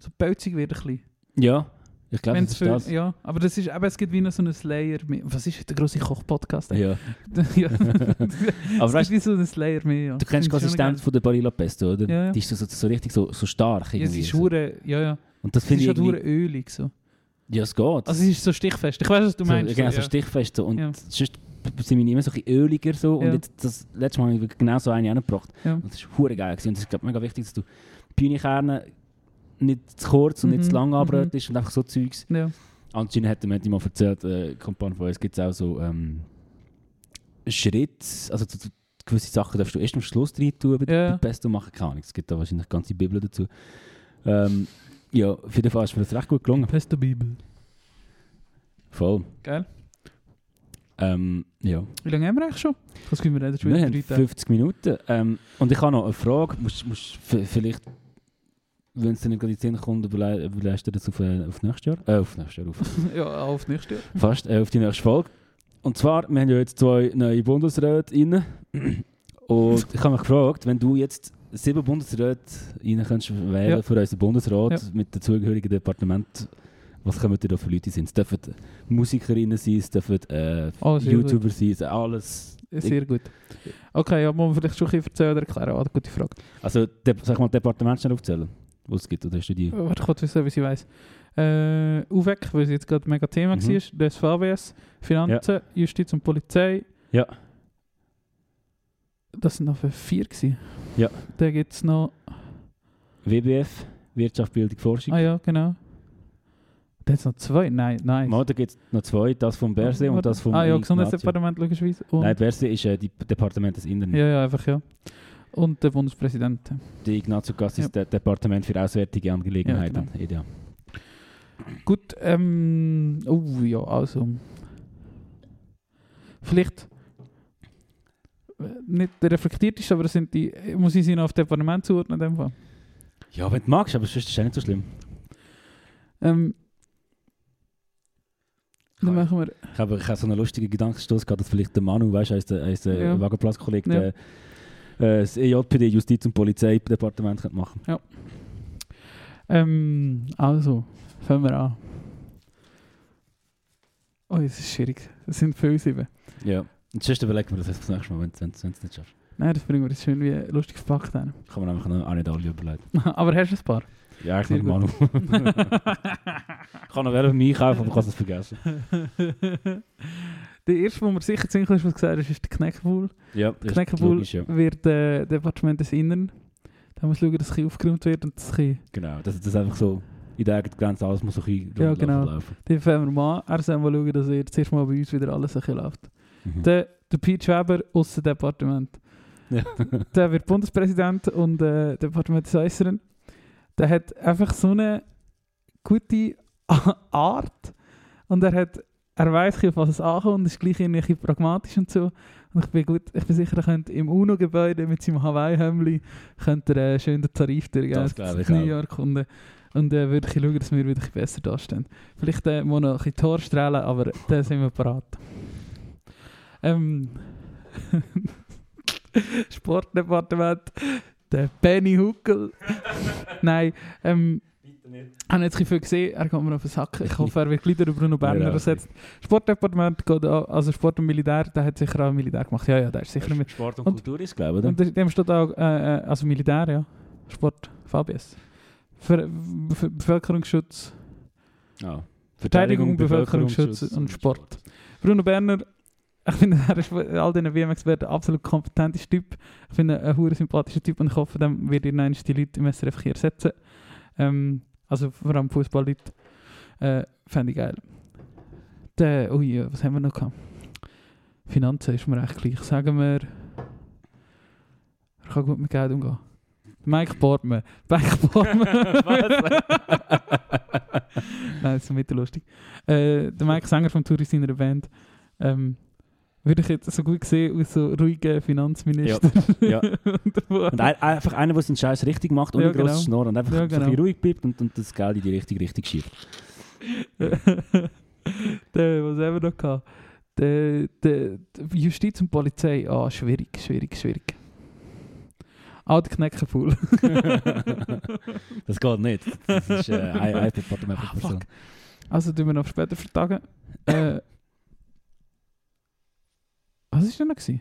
so pelzig wird ein bisschen. Ja, ich glaube, das ist für- das. Ja, aber das ist, aber es gibt wie noch so einen Slayer mehr. Was ist der grosse Koch-Podcast? Ja. ja. Aber es weißt gibt wie so einen Slayer mehr. Ja. du kennst die Konsistenz von der Barilla Pesto, oder? Ja, ja. Die ist so, so, so richtig so, so stark geil. Ja, irgendwie. ist so. hure, ja, ja. Und das finde ist ich halt irgendwie... ölig so. Ja, es geht. Also es ist so stichfest. Ich weiß, was du so, meinst. genau, so, so ja. stichfest. So. Und Ja. sonst sind meine immer so ein bisschen öliger so. Und Ja. jetzt, das letzte Mal habe ich genau so eine angebracht. Ja. Und das ist hure geil. Gewesen. Und es ist glaub, mega wichtig, dass du Pininkerne nicht zu kurz und nicht Mhm, zu lang mhm. anbrätst und einfach so Zeugs. Ja. Anscheinend hat mir mal erzählt, äh, Kampagne von uns gibt es auch so ähm, Schritte, also zu, zu, gewisse Sachen darfst du erst am Schluss rein tun, bei Ja. ja. Best machen keine Ahnung. Es gibt da wahrscheinlich eine ganze Bibel dazu. Ähm, ja, auf jeden Fall ist mir das recht gut gelungen. Beste Bibel. Voll. Geil. Ähm, ja. Wie lange haben wir eigentlich schon? Das können wir reden, schon Wir haben drei Tage. 50 Minuten. Ähm, und ich habe noch eine Frage. Musst, musst vielleicht, wenn es dir nicht gerade in den Sinn kommt, überle überlegst du das auf, äh, auf nächstes Jahr? Äh, auf nächstes Jahr, auf, ja, auf nächstes Jahr. fast, äh, auf die nächste Folge. Und zwar, wir haben ja jetzt zwei neue Bundesräte rein. Und ich habe mich gefragt, wenn du jetzt sieben Bundesräte rein kannst wählen Ja. für unseren Bundesrat Ja. mit dem zugehörigen Departement, was kommen da für Leute sein? Es dürfen Musikerinnen sein, es dürfen äh, Oh, YouTuber sein, es- alles. Sehr gut. Okay, ja, muss man vielleicht schon ein bisschen erzählen oder erklären. Ah, gute Frage. Also, de, sag mal, Departement schnell aufzählen, was es gibt, oder hast du die? Warte, ich wissen, wie sie weiss. Äh, UVEC, weil es jetzt gerade mega Thema Mhm. war, das VWS, Finanzen, Justiz und Polizei. Ja. Das sind noch vier gewesen. Ja. Dann gibt es noch... WBF, Wirtschaft, Bildung, Forschung. Ah ja, genau. Dann hat noch zwei? Nein, nein. Mal, da gibt es noch zwei, das vom Berse und das vom Ah ja. Gesundheitsdepartement logischerweise. Und, Nein, Berse ist äh, die Departement des Inneren. ja, ja, einfach ja. Und der Bundespräsident. Die Ignazio Gass Ja. ist das Departement für Auswärtige Angelegenheiten. Ja, Ideal. Gut, ähm... Oh ja, also... Vielleicht... äh, Nicht der reflektierteste, aber das sind die... Muss ich sie noch auf Departement zuordnen in dem Fall? Ja, wenn du magst, aber sonst ist es ja nicht so schlimm. Ähm... Dann machen wir... Ich habe, ich habe so einen lustigen Gedankenstoß gehabt, dass vielleicht der Manu, weißt du, der, als der Ja. Wagenplatzkollege, Ja. der äh, das EJPD, Justiz- und Polizeidepartement könnte machen Ähm, also, fangen wir an. Oh, es ist schwierig. Es sind viele sieben. Ja. Und sonst überlegen wir das jetzt das nächste Mal, wenn du es nicht schaffst. Nein, das bringen wir jetzt schön wie lustig verpackt hin. Kann man einfach noch auch nicht alle überlegen. Aber hast du ein paar? Ja, ich Sehr noch Manu. gut. ich kann noch welche für mich kaufen, aber ich kann es vergessen. der erste, wo mir sicher ziemlich ist, was gesagt hast, ist der Kneckebull. Ja, das ist Kneckebull logisch, ja. wird äh, Departement des Innern. Da muss schauen, dass es aufgeräumt wird und das ein bisschen... Genau, das einfach so in der eigenen Grenze alles muss ein bisschen Ja, genau. laufen. Den fangen wir mal an. Er soll mal schauen, dass er zuerst mal bei uns wieder alles ein bisschen läuft. Mhm. Der, der Pete Weber, Aussendepartement. Ja. der wird Bundespräsident und äh, Departement des Äußeren. Der hat einfach so eine gute Art und er hat er weiß auf was es ankommt und ist gleich ein bisschen pragmatisch und so. Und ich bin, gut, ich bin sicher, er könnte im UNO-Gebäude mit seinem er, äh, schön den Tarif glaube ich New. York und, und äh, würde ich schauen, dass wir wieder ein besser dastehen. Vielleicht äh, muss noch ein bisschen Tor strahlen, aber dann sind wir parat. Ähm, Sportdepartement, der Benny Huckel. Nein, ähm, ich habe jetzt viel gesehen, er kommt mir auf den Sack. Ich hoffe, er wird gleich durch Bruno Berner Ja, ersetzt. Sportdepartement geht auch, also Sport und Militär, der hat sicher auch Militär gemacht. Ja, ja, der ist sicher mit. Sport und, Und- Kultur ist, glaube ich, oder? Und dem steht auch, äh, äh, also Militär, ja. Sport, VBS. Ver Ver Bevölkerungsschutz, Ah. Verteidigung, Bevölkerungsschutz und Sport. Bruno Berner, ich finde, er ist von all diesen WM-Experten ein absolut kompetenter Typ. Ich finde, ein hure sympathischer Typ und ich hoffe, dann wird ihr die Leute im SRF hier ersetzen. Ähm, also vor allem Fußballleute. Äh, Fände ich geil. Der, ui, ja, was haben wir noch gehabt? Finanzen ist mir echt gleich. Sagen wir, er kann gut mit Geld umgehen. Mike Portman. Mike Portman. Nein, das ist mittellustig. Äh, der Mike Sänger vom Tourist seiner Band. Ähm, würde ich jetzt so gut sehen als so ruhiger Finanzminister. Ja, Und wo- Und ein, einfach einer, der seinen Scheiß richtig macht, ohne Ja, grosses genau. Schnurren und einfach Ja, so ein genau. ruhig bleibt und, und das Geld in die richtige Richtung schiebt. der, was haben wir noch gehabt? Der, der, Justiz und Polizei, ah, schwierig, schwierig, schwierig. Alter Kneckenfuhl. das geht nicht. Das ist äh, ein, ein Departement Ah, Person. Also tun wir noch später vertagen. Äh, was war denn noch? Gewesen?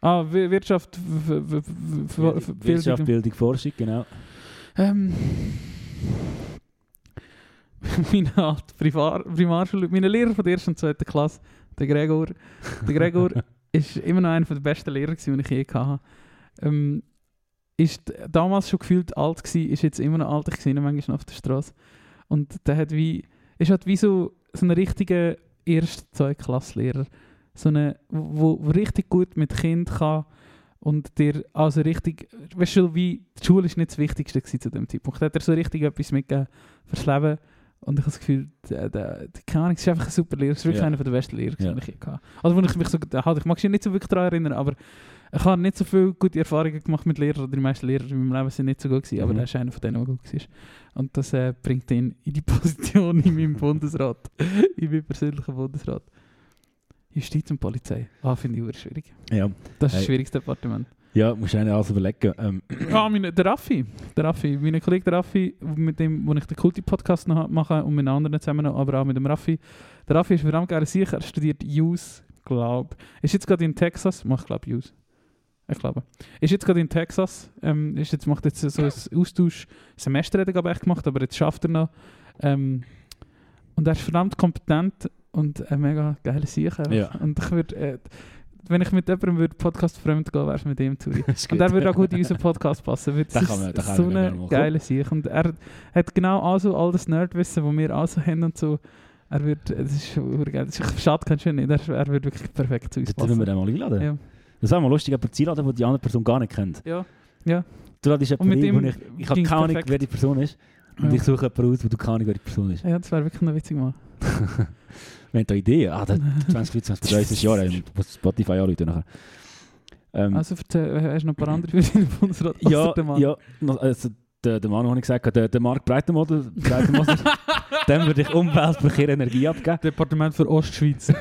Ah, Wir- Wirtschaft, v- Wirtschaft, Bildung. Bildung, Forschung, genau. Ähm, meine alte Privar Primarschule, meine Lehrer von der ersten und zweiten Klasse, der Gregor, der Gregor ist immer noch einer der besten Lehrer, gewesen, den ich je hatte. Ähm, ist damals schon gefühlt alt gewesen, ist jetzt immer noch alt, ich sehe ihn manchmal noch auf der Straße. Und der hat wie ist halt wie so, so ein richtiger erst Zweiklasslehrer. So eine, wo, wo richtig gut mit Kind kann und dir also richtig, weißt du, wie die Schule ist nicht das Wichtigste zu dem Zeitpunkt. Da hat er so richtig etwas mitgegeben fürs Leben und ich habe das Gefühl, der, der, keine Ahnung, es ist einfach ein super Lehrer, es ist wirklich Ja. einer der besten Lehrer, Ja. die ich hatte. Also wo ich mich so, halt, ich mag mich nicht so wirklich daran erinnern, aber ich habe nicht so viele gute Erfahrungen gemacht mit Lehrern, oder die meisten Lehrer in meinem Leben sind nicht so gut gewesen, aber Mhm. er ist einer von denen, der gut war. Und das äh, bringt ihn in die Position in meinem Bundesrat, in meinem persönlichen Bundesrat. Justiz und Polizei. Ah, finde ich sehr schwierig. Ja, Das ist Hey. das schwierigste Departement. ja musst du alles überlegen. Ähm, Ah, meine, der Raffi. Der Raffi. Mein Kollege der Raffi, mit dem wo ich den Kulti-Podcast noch mache und mit anderen zusammen noch, aber auch mit dem Raffi. Der Raffi ist verdammt geil sicher. Er studiert Use, glaube Ist jetzt gerade in Texas. Mach, glaube Use. Ich glaube. Ist jetzt gerade in Texas. Ähm, ist jetzt, macht jetzt so ein Austausch-Semester, hat er, glaube ich, gemacht, aber jetzt schafft er noch. Ähm, und er ist verdammt kompetent und ein mega geiler Sicher. Ja. Und ich würde, äh, wenn ich mit jemandem würde Podcast fremd gehen, wäre es mit ihm zu. Und er würde auch gut in unseren Podcast passen. Weil das kann man- ist so eine geile Sicht. Und er hat genau also all das Nerdwissen, das wir auch so haben und so. Er wird, ist geil. Das ist- Schade kannst du nicht. Er, er wird wirklich perfekt zu uns Jetzt müssen wir passen. den mal einladen. Ja. Das wäre mal lustig, jemanden zu einladen, den die andere Person gar nicht kennt. Ja. Du ladest jemanden ein, wo ich, ich habe keine Ahnung, wer die Person ist. Und Ja. ich suche jemanden aus, wo du keine Ahnung, wer die Person ist. ja, das wäre wirklich noch witzig mal. Wir haben da Ideen. Ah, das 2024, 30 Jahre. Ich muss Spotify anrufen nachher. Ähm, Also erzähl, hast du noch ein paar andere für deinen Bundesrat? ja, ja, noch- also der, der Mann, den ich gesagt habe, der, der Marc Breitenmoder, Breitenmoder dem würde ich Umwelt, Verkehr, Energie abgeben. Departement für Ostschweiz.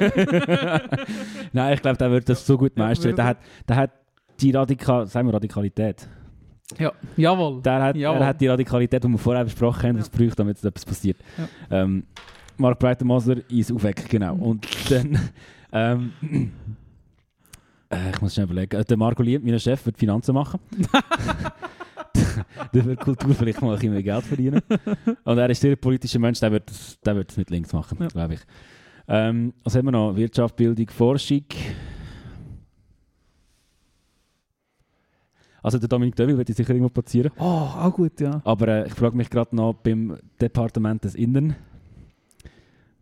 Nein, ich glaube, der wird das so gut meistern. würde- Der hat, der hat die Radikal, sagen wir Radikalität. ja, jawohl. Der hat, Jawohl. er hat die Radikalität, die wir vorher besprochen haben, Ja. was braucht, damit etwas passiert. Ja. Ähm, Marc Breitenmoser ist aufweckt, genau. Und dann, ähm, äh, ich muss schnell überlegen, der Marco Lieb, mein Chef, wird Finanzen machen. der wird Kultur vielleicht mal ein bisschen mehr Geld verdienen. Und er ist sehr ein politischer Mensch, der wird, das- der wird es mit links machen, Ja. glaube ich. Ähm, was haben wir noch? Wirtschaft, Bildung, Forschung. Also der Dominik Dövil wird sicher irgendwo platzieren. Oh, auch gut, ja. Aber äh, ich frage mich gerade noch beim Departement des Innern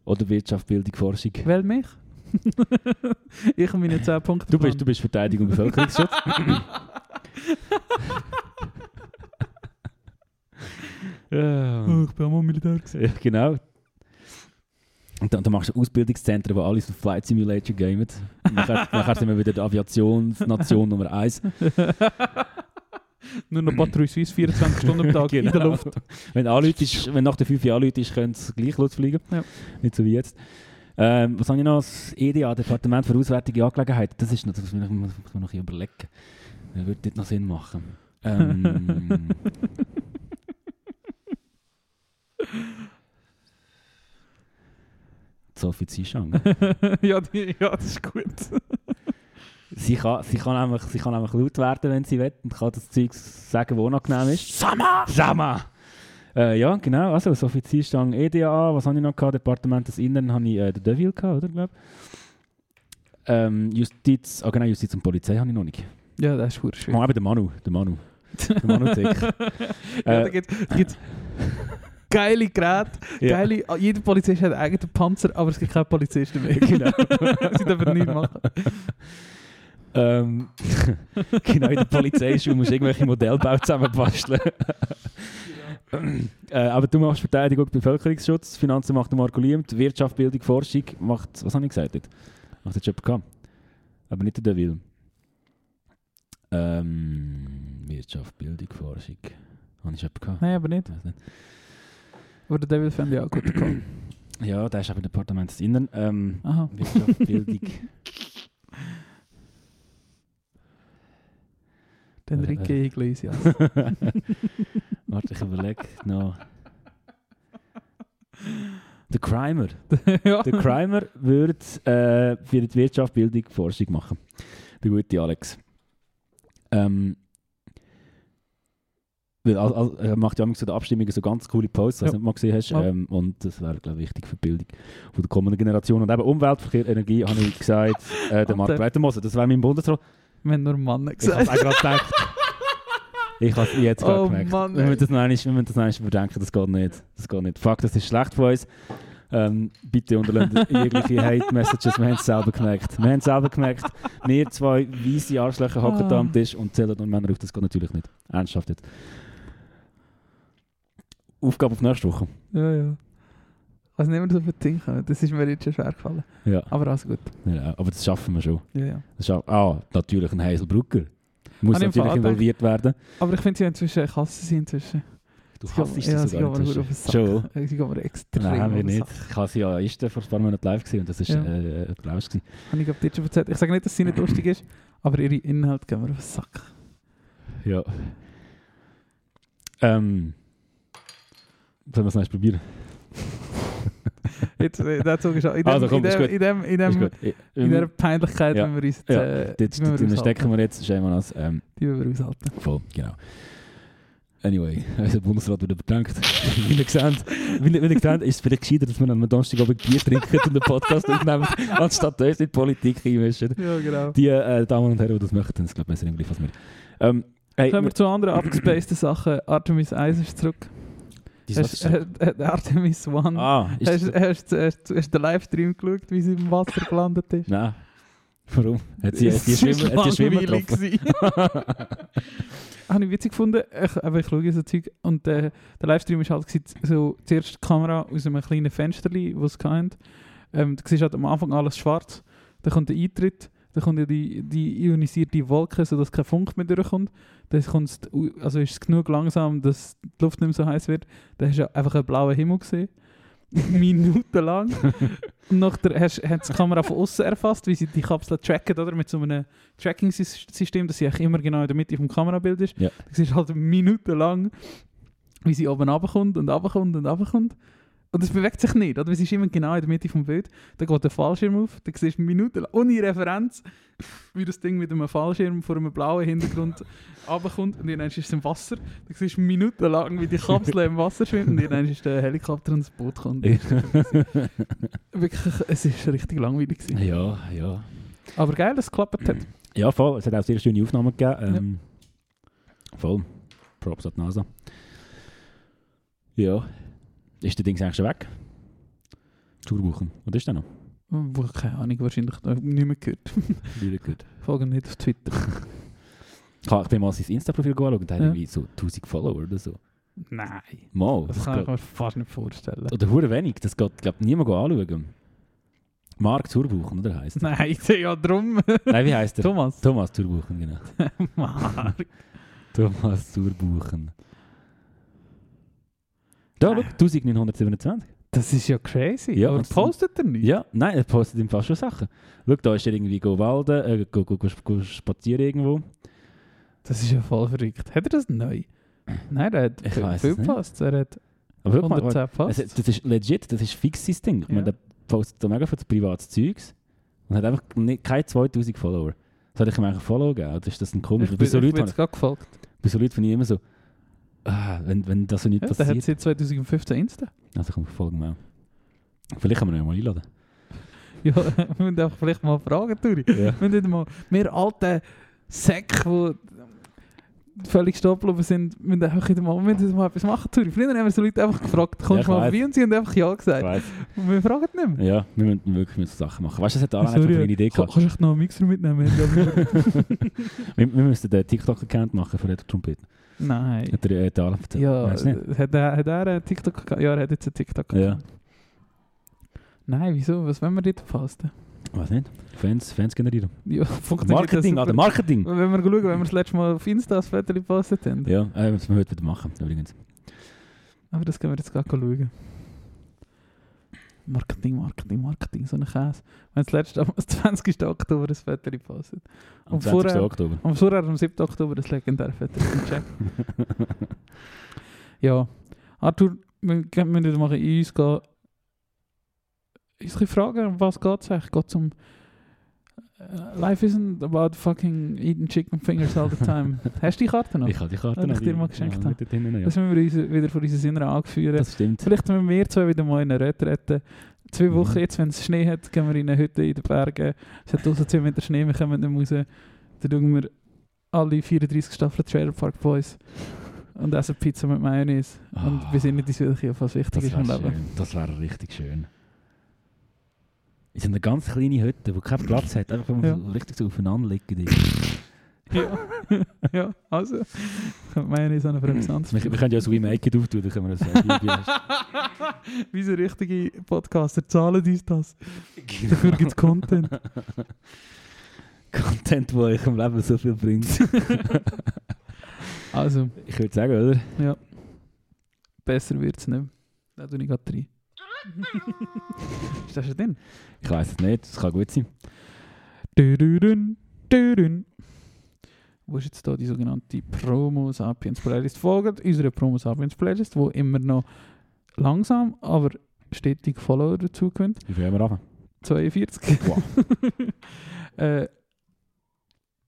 oder Wirtschaft, Bildung, Forschung. Wähl mich. ich und meine 10 Punkte. Du bist, du bist Verteidigung und Bevölkerungsschutz. ja, Oh, ich bin auch mal Militär. ja, genau. Und dann, dann machst du Ausbildungszentren, wo alle so Flight Simulator gamen. Nachher, nachher sind wir wieder die Aviationsnation Nummer 1. Nur noch Patrouille Suisse 24 Stunden am Tag in der Genau. Luft. Wenn, anläutest, wenn nach der 5 Jahren anläutest, können sie gleich losfliegen. Ja. Nicht so wie jetzt. Ähm, was habe ich noch? Das EDA, Departement für Auswärtige Angelegenheiten. Das ist noch, das muss ich, ich mir noch überlegen. Das würde dort noch Sinn machen. Ähm, Sophie Zishang. ja, die, ja, das ist gut. Sie kann, sie, kann einfach, sie kann einfach laut werden, wenn sie will und kann das Zeug sagen, wo unangenehm ist. Sama! Sama! Äh, ja, genau. Also, Sophie Zierstang, EDA. Was habe ich noch gehabt? Departement des Innern habe ich äh, den Deville gehabt, oder? Glaub. Ähm, Justiz, ah genau, Justiz und Polizei habe ich noch nicht. Ja, das ist verdammt schwierig. Oh, eben der Manu. Der Manu. Der Manu Zick. ja, Äh, da gibt es geile Geräte. Ja. Geile, ah, jeder Polizist hat einen eigenen Panzer, aber es gibt keine Polizisten mehr. Genau. Sie dürfen nichts machen. Ähm, genau, in der Polizeischule musst du irgendwelche Modellbau zusammenbasteln. äh, aber du machst Verteidigung, Bevölkerungsschutz, Finanzen macht der Marco Liemt, Wirtschaft, Bildung, Forschung macht, was habe ich gesagt? Dort? Macht jetzt jemand. Aber nicht der Deville. Ähm, Wirtschaft, Bildung, Forschung. Habe ich jemand gehabt? Nein, aber nicht. Nicht. Aber der Devil fände ich auch gut. gehabt. Ja, der ist aber im Departement des Innern. Ähm, Aha. Wirtschaft, Bildung. Den Äh, Enrique äh. Iglesias. Warte, ich überlege noch. Der Crimer. ja. Der Crimer würde äh, für die Wirtschaft, Bildung, Forschung machen. Der gute Alex. Ähm, weil, al- al- er macht ja manchmal so die Abstimmungen so ganz coole Posts, was Ja. du nicht mal gesehen hast. Ja. Ähm, und das wäre, glaube ich, wichtig für die Bildung von der kommenden Generation. Und eben Umwelt, Verkehr, Energie, habe ich gesagt, äh, der Mark der- Breitenmoser. Das wäre mein Bundesrat. Haben nur Mann Ich habe es gesagt. auch gerade gedacht. Ich habe es jetzt gerade Oh gemerkt. Mann, wir ey. das noch einmal, wir das noch einmal überdenken, das geht nicht. Das geht nicht. Fuck, das ist schlecht von uns. Ähm, bitte unterlassen jegliche Hate-Messages. Wir haben es selber gemerkt. Wir haben es selber gemerkt. Wir zwei weisse Arschlöcher hocken da am Tisch und zählen nur Männer auf. Das geht natürlich nicht. Ernsthaft jetzt. Aufgabe auf nächste Woche. Ja, ja. Also nicht mehr so viel Ding kommen. Das ist mir jetzt schon schwer gefallen. Ja, Aber alles gut. ja aber das schaffen wir schon. Ja, ja. Das schaff ah, natürlich ein Heiselbrugger. Muss ich natürlich Fall involviert werden. Aber ich finde, sie inzwischen Kassen sie inzwischen. Du hasst sie ja, sogar inzwischen. auf den Sack. Schon? Sie gehen mir extrem Nein, wir nicht. Ich habe sie ja erst vor ein paar Monaten live gesehen und das war Ja. äh, äh, glaubst du. Habe ich glaube dir schon erzählt. Ich sage nicht, dass sie nicht lustig ist, aber ihre Inhalte gehen mir auf den Sack. Ja. Ähm. Sollen wir es noch probieren? Jetzt, der Zug ist auch- in dem, Also, komm, in dem, in dem, in dem. Ich- in dieser Peinlichkeit, Ja. wenn wir uns Ja. äh, müssen wir den stecken wir jetzt, schämen wir uns. Ähm, Die müssen wir aushalten. voll, genau. Anyway, unser Bundesrat wird überdenkt. wie ihr seht, wie wie ist es vielleicht gescheiter, dass wir am Donnerstagabend Bier trinken und einen Podcast aufnehmen, anstatt uns in die Politik einmischen. Ja, genau. Die äh, Damen und Herren, die das möchten, das glaube ich besser im als wir. Ähm, hey, Kommen wir zu anderen abgespaceden Sachen. Artemis 1 ist zurück. Die Hast, äh, äh, Artemis 1. Ah, ist hast, hast, hast, hast du den Livestream geschaut, wie sie im Wasser gelandet ist? Nein. Warum? Hat sie, hat Es Schwimmer, hat die Schwimmer getroffen? Habe ich witzig gefunden. Ich, aber ich schaue so Zeug und äh, der Livestream ist halt so zuerst die Kamera aus einem kleinen Fenster, das sie hatten. Ähm, du siehst halt am Anfang alles schwarz. Dann kommt der Eintritt, dann kommt ja die, die ionisierte Wolke, sodass kein Funk mehr durchkommt. Dann kommt's, also ist es genug langsam, dass die Luft nicht mehr so heiß wird. Dann hast du einfach einen blauen Himmel gesehen. Minutenlang. Und nachher hast, hat die Kamera von außen erfasst, wie sie die Kapsel tracken, oder? Mit so einem Tracking-System, dass sie immer genau in der Mitte vom Kamerabild ist. Ja. Du siehst halt minutenlang, wie sie oben runterkommt und runterkommt und runterkommt. Und es bewegt sich nicht, oder? Sie ist immer genau in der Mitte vom Bild. Dann geht der Fallschirm auf, dann siehst du minutenlang, ohne Referenz, wie das Ding mit einem Fallschirm vor einem blauen Hintergrund runterkommt. Und dann ist es im Wasser. Dann siehst du minutenlang, wie die Kapsel im Wasser schwimmt. Und dann ist der Helikopter und das Boot kommt. Wirklich, es ist richtig langweilig gewesen. ja, ja. Aber geil, dass es geklappt hat. Ja, voll. Es hat auch sehr schöne Aufnahmen gegeben. Ähm, Voll. Props an NASA. Ja. Ist der Ding eigentlich schon weg? Tourbuchen. Was ist der noch? Wo, keine Ahnung, wahrscheinlich noch nicht mehr gehört. Really gut. Folgen nicht auf Twitter. Ich habe ich bin mal sein Insta-Profil geschaut und hat Ja. irgendwie so 1000 Follower oder so. Nein. Mal. Das Das kann ich mir fast nicht vorstellen. oder hure wenig. Das geht, glaube ich, niemand anschauen. Mark Tourbuchen, oder heisst er? Nein, ja drum. Nein, wie heißt er? Thomas. Thomas Tourbuchen, genau. Mark. Thomas Tourbuchen. Da, Nein. schau, 1927. Das ist ja crazy. Ja, aber postet er nicht? Ja, nein, er postet ihm fast schon Sachen. Schau, da ist er irgendwie go walden, äh, go, go, go, go spazieren irgendwo. Das ist ja voll verrückt. Hat er das neu? Nein, er hat Ich viel. Posts. Er hat Aber schau mal, 110 es, Posts. das ist legit, das ist fix sein Ding. Ich meine, Ja. der postet da mega viel privates Zeugs und hat einfach nicht, keine 2000 Follower. Soll ich ihm einfach Follow geben? Oder ist das ein komisch? ich Bei bin, so ich bin Leuten, jetzt gerade gefolgt. bei so Leuten finde ich immer so, ah, wenn, wenn das so nicht Ja, der hat passiert. seit 2015 Insta. Also komm, folgen wir. Vielleicht kann man ihn ja mal einladen. Ja, wir müssen einfach vielleicht mal fragen, Turi. Ja. Wir müssen mal, wir alten Säcke, die völlig geblieben sind, müssen einfach mal, wir müssen mal etwas machen, Turi. Früher haben wir so Leute einfach gefragt, kommst Ja, du ich mal vorbei und sie haben einfach Ja gesagt. Und wir fragen nicht mehr. Ja, wir müssen wirklich mit so Sachen machen. Weißt du, das hat Alan einfach eine Idee gehabt. Kannst du echt noch einen Mixer mitnehmen? wir, wir müssen den TikTok-Account machen für den Trompeten. Nein. Hat der, äh, der Alan erzählt? Ja, nicht. hat er, hat er einen TikTok Ja, er hat jetzt einen TikTok Ja. Nein, wieso? Was wollen wir dort posten? Weiß nicht. Fans, Fans generieren. Ja, funktioniert Marketing, das Alter. Marketing! Wenn wir schauen, wenn wir das letzte Mal auf Insta das Foto gepostet haben. Ja, äh, was wir heute wieder machen, übrigens. Aber das können wir jetzt gerade schauen. Marketing, Marketing, Marketing, so ein Käse. Wenn das letzte am 20. Oktober das Foto gepostet. Am Und 20. vorher- Oktober. Am vorher am 7. Oktober das legendäre Foto im Check. Ja. Arthur, wir müssen wieder mal in uns gehen. Ein fragen, um was geht es eigentlich? Geht es um Life isn't about fucking eating chicken fingers all the time. Hast du die Karte noch? Ich habe die Karte Wenn ich noch, dir die- mal geschenkt ja, habe. hinten, ja. Das müssen wir uns wieder von unseren Sinnen angeführen. Das stimmt. Vielleicht wenn wir zwei wieder mal in eine Retrette. Zwei Mhm. Wochen jetzt, wenn es Schnee hat, gehen wir in eine Hütte in den Bergen. Es hat draussen 2 Meter Schnee, wir kommen nicht mehr raus. Dann schauen wir alle 34 Staffeln Trailer Park Boys und essen Pizza mit Mayonnaise. Und Ah. wir sind nicht uns wirklich was wichtig Das ist im Leben. schön. Das wäre richtig schön. So eine ganz kleine Hütte, die keinen Platz hat, einfach Ja. so richtig so aufeinander liegen. Ja, ja also, nicht so eine Präsenz. Wir, wir können ja so wie Make It auftun, dann können wir das sagen. Wie so richtige Podcaster zahlen uns das. Dafür gibt es Content. Content, der euch im Leben so viel bringt. Also, Ich würde sagen, oder? ja. Besser wird es nicht. Da tue ich gerade rein. Ist das schon drin? Ich weiß es nicht, das kann gut sein. Dürürün, dürün. Wo ist jetzt da die sogenannte Promo Sapiens Playlist? Folgt unserer Promo Sapiens Playlist, wo immer noch langsam, aber stetig Follower dazu gewinnt. Wie viel haben wir anfangen? 42. Wow. äh,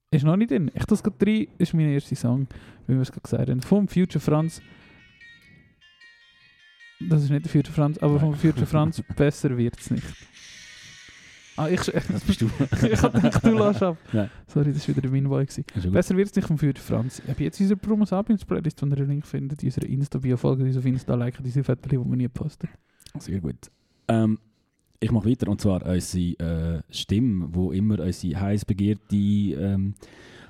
ist noch nicht drin. Ich das gerade rein, ist mein erster Song, wie wir es gerade gesagt haben. Vom Future Franz. Das ist nicht der Future Franz, aber vom Future Franz besser wird es nicht. Ah, ich, Das bist du. ich hab gedacht, du lässt ab. Nein. Sorry, das war wieder mein gut. Besser wird es nicht vom Future Franz. Ich habe jetzt unsere Promo Sapiens Playlist, wenn ihr einen Link findet, unsere Insta-Bio, folgt uns auf Insta, liken diese Fotos, die wir nie posten. Sehr gut. Ähm, ich mache weiter und zwar unsere äh, Stimme, wo immer unsere heiß begehrte ähm,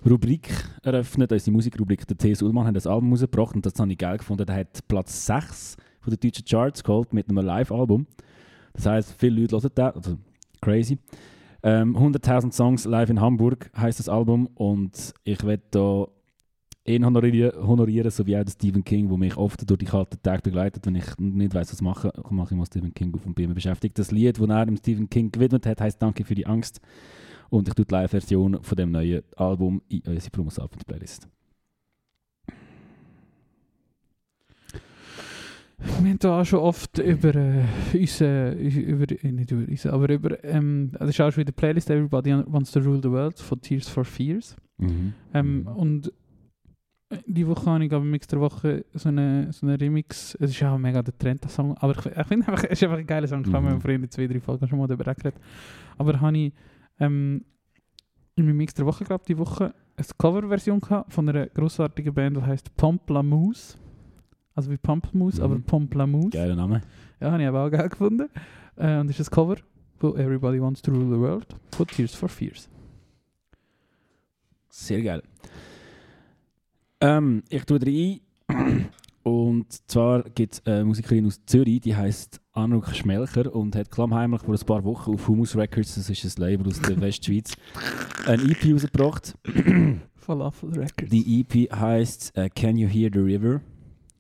Rubrik eröffnet, unsere Musikrubrik. Der T.S. Ullmann hat das Album rausgebracht und das habe ich geil gefunden. Der hat Platz 6 von den deutschen Charts geholt mit einem Live-Album. Das heisst, viele Leute hören das, also crazy. Ähm, 100.000 Songs live in Hamburg heißt das Album und ich werde da ihn honorieren, honorieren, so wie auch den Stephen King, der mich oft durch die kalten Tage begleitet. Wenn ich nicht weiß, was machen, mache ich mal Stephen King auf bin immer beschäftigt. Das Lied, das er dem Stephen King gewidmet hat, heißt Danke für die Angst. Und ich tue die Live-Version von dem neuen Album in unsere Promos Albums Playlist. Wir haben da schon oft über äh, unsere, über, äh, nicht über unsere, aber über, ähm, das ist auch schon in der Playlist Everybody Wants to Rule the World von Tears for Fears. Mhm. Ähm, Mhm. Und äh, die Woche habe ich aber mix der Woche so eine, so eine Remix, es ist auch mega der Trend, der Song, aber ich, ich finde einfach, es ist einfach ein geiler Song, ich habe Mhm. mit Freunden zwei, drei Folgen schon mal darüber geredet. Aber habe ich ähm, in meinem Mix der Woche, glaube die Woche, eine Coverversion von einer grossartigen Band, die heißt Pomplamoose. Also wie Pamplemousse, Mhm. aber Pomplamoose. Geiler Name. Ja, habe ich aber auch geil gefunden. Äh, und das ist ein Cover von Everybody Wants to Rule the World von Tears for Fears. Sehr geil. Ähm, ich tue rein. Und zwar gibt es eine Musikerin aus Zürich, die heißt Anouk Schmelcher und hat klammheimlich vor ein paar Wochen auf Humus Records, das ist ein Label aus der Westschweiz, ein EP rausgebracht. Falafel Records. Die EP heißt äh, Can You Hear the River?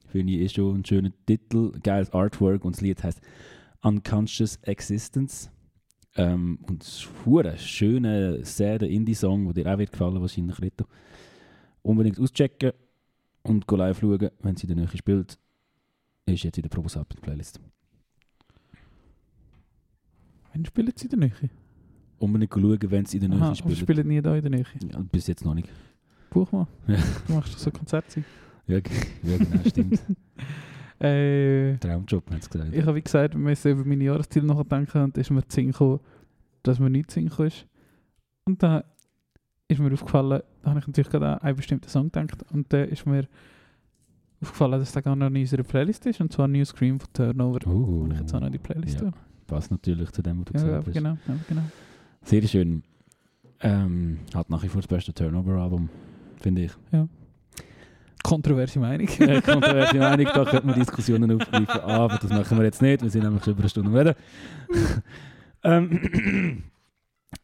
Finde ich ist schon ein schöner Titel, geiles Artwork und das Lied heißt Unconscious Existence. Ähm, und es ist ein schöner, sad Indie-Song, der dir auch wird gefallen wahrscheinlich, Rito. Unbedingt auschecken und live schauen, wenn sie in der Nähe spielt. Ist jetzt in der Probos Up Playlist. Wann spielen sie in der Nähe? Unbedingt schauen, wenn sie in der Nähe spielt. spielen nie da in der Nähe. Ja, bis jetzt noch nicht. Buch mal. Ja. Du machst so. Ja, g- ja genau, stimmt. Äh, Traumjob, hat es gesagt. ich habe wie gesagt, wir müssen über meine Jahresziele nachdenken und ist mir gekommen, dass mir nicht Sinn ist. Und dann ist mir aufgefallen, da habe ich natürlich gerade an einen bestimmten Song gedacht und da ist mir aufgefallen, dass der gar noch in unserer Playlist ist und zwar New Scream von Turnover. Oh, Und ich jetzt auch noch in die Playlist Ja, passt natürlich zu dem, was du Ja, gesagt aber hast. genau, ja, genau. Sehr schön. Ähm, hat nach wie vor das beste Turnover-Album, finde ich. Kontroverse Meinung. Äh, Kontroverse Meinung, da könnte man Diskussionen aufgreifen, aber das machen wir jetzt nicht, wir sind nämlich schon über eine Stunde reden. ähm,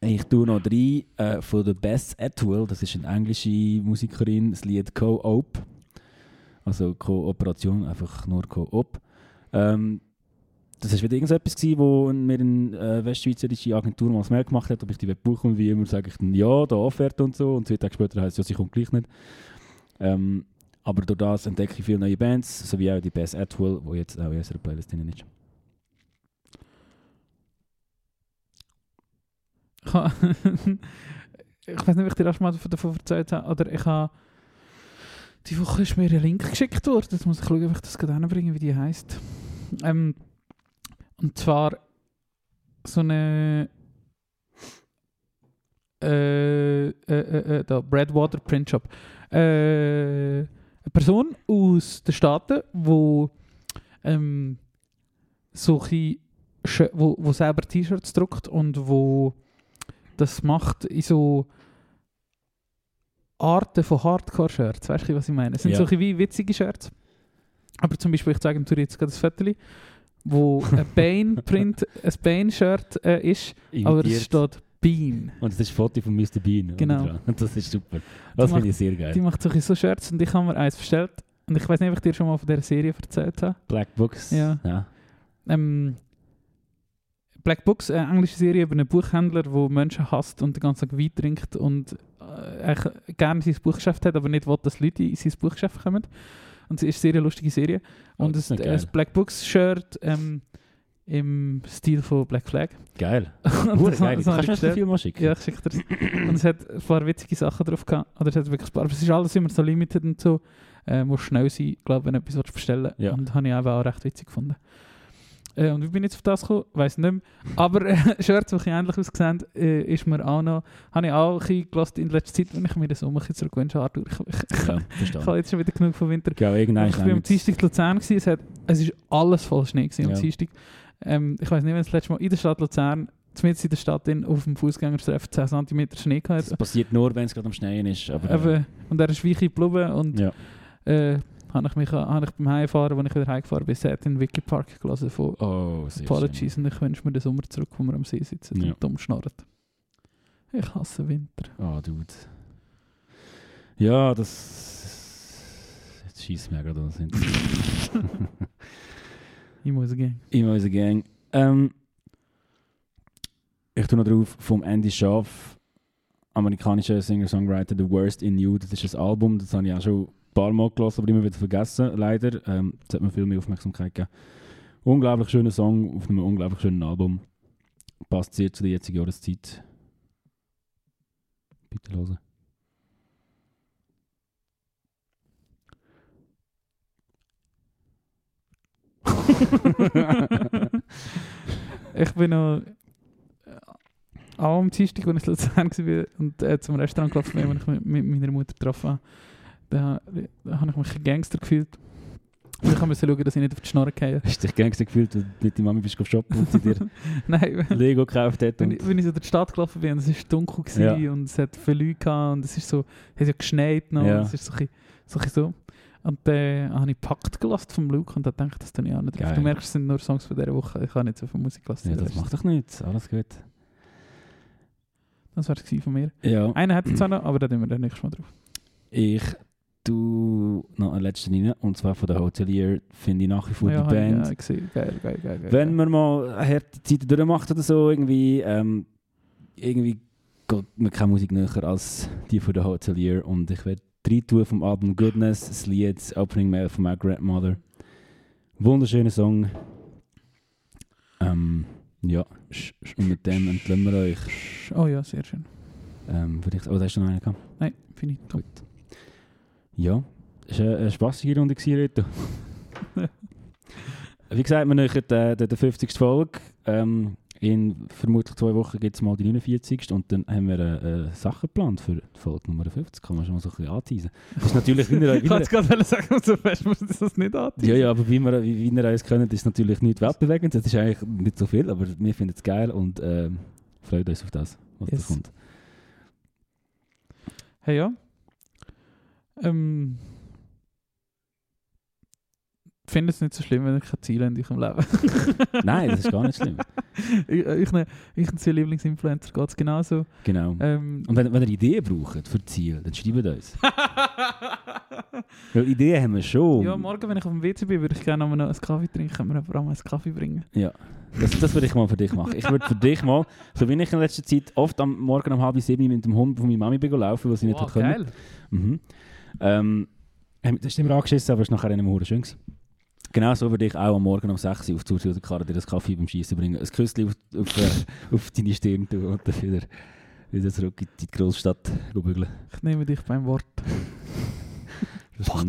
ich tue noch drei äh, von der Bess Atwell, das ist eine englische Musikerin, das Lied Co-op. Also Kooperation, einfach nur Co-op. Ähm, das war wieder irgendetwas, gewesen, wo mir eine äh, westschweizerische Agentur mal mehr gemacht hat, ob ich die buchen will. Wie immer sage ich dann ja, da Offerte und so. Und zwei Tage später heisst es, ja, sie kommt gleich nicht. Ähm, aber durch das entdecke ich viele neue Bands, sowie auch die Bass Atwell, die jetzt auch in unserer Playlist drin ist. Ich, weiß nicht, ob ich dir schon mal davon erzählt habe, oder ich habe die Woche ist mir ein Link geschickt worden. Jetzt muss ich schauen, ob ich das gerade hinbringe, wie die heisst. Ähm, und zwar so eine äh, äh, äh, äh, da, Breadwater Print Shop. Äh, eine Person aus den Staaten, wo ähm, solche wo, wo selber T-Shirts druckt und wo das macht in so Arten von Hardcore-Shirts. Weißt du, was ich meine? Es sind Ja. so ein bisschen wie witzige Shirts. Aber zum Beispiel, ich zeige dir jetzt gerade das Foto, wo ein Bane-Print, ein Bane-Shirt äh, ist, aber es Imitiert. steht Bean. Und das ist ein Foto von Mr. Bean. Genau. Und das ist super. Das finde ich sehr geil. Die macht so, ein bisschen so Shirts und ich habe mir eins bestellt. Und ich weiß nicht, ob ich dir schon mal von dieser Serie erzählt habe. Black Books. Ja. ja. ähm, Black Books, eine englische Serie über einen Buchhändler, der Menschen hasst und den ganzen Tag Wein trinkt und äh, gerne sein Buchgeschäft hat, aber nicht will, dass Leute in sein Buchgeschäft kommen. Und es ist eine sehr lustige Serie. Oh, Und das ist das, noch geil. das Black Books Shirt ähm, im Stil von Black Flag. Geil. Das- geil. das Kannst du mir das. Film mal schicken? Ja, ich schicke dir das. Und es hat ein paar witzige Sachen drauf gehabt. Oder es hat wirklich ein paar, aber es ist alles immer so limited und so. Äh, muss schnell sein, glaube wenn du etwas willst bestellen Ja. Und habe ich auch recht witzig gefunden. Äh, und wie bin ich jetzt auf das gekommen? Weiß nicht mehr. Aber äh, Shirts, die ähnlich aussehen, äh, ist mir auch noch, habe ich auch ein bisschen in letzter Zeit, wenn ich mir das um zurückwünsche, Arthur. Ich, ich, Ja, ich, habe jetzt schon wieder genug von Winter. Ja, Ich war am Dienstag in Luzern, gewesen, es, hat, es ist alles voll Schnee gewesen, am Ja. Dienstag. Ähm, ich weiß nicht, wenn das letzte Mal in der Stadt Luzern, zumindest in der Stadt in, auf dem Fußgängertreffen 10 cm Schnee gehabt. Das passiert nur, wenn es gerade am Schneien ist. Aber, äh, Eben, und er ist weich geblieben und ja. äh, habe ich, mich, habe ich beim Heimfahren, als ich wieder heimgefahren bin, Set in Wiki Park gelesen von Oh, sehr Apologies und ich wünsche mir den Sommer zurück, wo wir am See sitzen Ja. und dumm schnarren. Ich hasse Winter. schön. Oh, Dude. Ja, das... Jetzt schießt mir gerade was hin. Ich muss gehen. In unserer Gang. Ähm, ich tue noch drauf vom Andy Schaaf, amerikanischer Singer-Songwriter, The Worst in You. Das ist ein Album, das habe ich auch schon ein paar Mal gelesen, aber immer wieder vergessen, leider. Ähm, das hat mir viel mehr Aufmerksamkeit gegeben. Unglaublich schöner Song auf einem unglaublich schönen Album. Passt sehr zu der jetzigen Jahreszeit. Bitte hören. ich bin noch äh, auch am Dienstag, als ich in Luzern war und äh, zum Restaurant gelaufen bin, wenn ich mit, mit meiner Mutter getroffen habe. Da, habe ich mich ein Gangster gefühlt. Ich musste schauen, dass ich nicht auf die Schnorre gehe. Hast du dich Gangster gefühlt, weil du mit deiner Mami bist shoppen und sie dir Nein, Lego gekauft hat? wenn ich, wenn ich so durch die Stadt gelaufen bin es war dunkel gewesen Ja. und es hat viele Leute gehabt und es ist so, es hat ja geschneit noch Ja. und es ist so ein so, ein bisschen so. Und dann habe ich Pakt gelassen vom Luke und da dachte ich, das tue ich auch nicht drauf. Geil. Du merkst, es sind nur Songs von dieser Woche. Ich habe nicht so viel Musik gelassen. ja, das macht doch nichts. Alles gut. Das war es von mir. Ja. Einen hat es auch noch, aber da tun wir dann nächstes Mal drauf. Ich tue noch einen letzten rein, und zwar von der Hotelier, finde ich nach wie vor ja, die ich, Band. Ja, gesehen. Geil, geil, geil. geil. Wenn man mal harte Zeiten durchmacht oder so, irgendwie, ähm, irgendwie geht mir keine Musik näher als die von der Hotelier. Und ich werde drei tun vom Album Goodness, das Lied das Opening Mail von My Grandmother. Wunderschöner Song. Ähm, ja, und mit dem entlösen wir euch. Oh ja, sehr schön. Ähm, vielleicht, oh, da hast du noch einen gehabt? Nein, finde ich. Gut. Ja, es war eine, spassige Runde, Rito. Wie gesagt, wir nähern der, der, der 50. Folge. Ähm, in vermutlich zwei Wochen gibt es mal die 49. Und dann haben wir äh, äh, Sachen geplant für die Folge Nummer 50. Kann man schon mal so ein bisschen anteasen. Das ist natürlich, wie ihr, Ich wie wollte ihr, jetzt gerade sagen, so fest muss ich das nicht an. ja, ja, aber wie wir, wie, wie ihr uns kennt, ist natürlich nicht weltbewegend. Das ist eigentlich nicht so viel, aber wir finden es geil und ähm, freuen uns auf das, was Yes. da kommt. Hey ja. Ähm. Ich finde es nicht so schlimm, wenn ihr keine Ziele habt in eurem Leben. Nein, das ist gar nicht schlimm. ich, ich, ne, ich und Lieblingsinfluencer geht es genauso. Genau. Ähm, Und wenn, wenn ihr Ideen braucht für Ziele, dann schreibt uns. Weil Ideen haben wir schon. ja, morgen, wenn ich auf dem WC bin, würde ich gerne noch einen Kaffee trinken. Können wir einfach auch mal einen Kaffee bringen. Ja. Das, das würde ich mal für dich machen. Ich würde für dich mal, so wie ich in letzter Zeit oft am Morgen um halb sieben mit dem Hund von meiner Mami laufen, weil sie nicht Wow, hat können. geil. Mhm. Ähm, das ist immer angeschissen, aber es war nachher nicht mehr schön. Gewesen. Genau so würde ich auch am Morgen um 6 Uhr auf die Karre dir das Kaffee beim Schießen bringen, ein Küsschen auf, auf, äh, auf deine Stirn tun und dann wieder, wieder zurück in die Großstadt bügeln. Ich nehme dich beim Wort.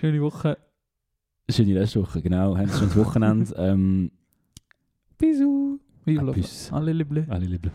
Schöne Woche. Schöne Restwoche, genau. Haben Sie schon das Wochenende. ähm, Bisous. Vive la. Alle liebe. alle lieben.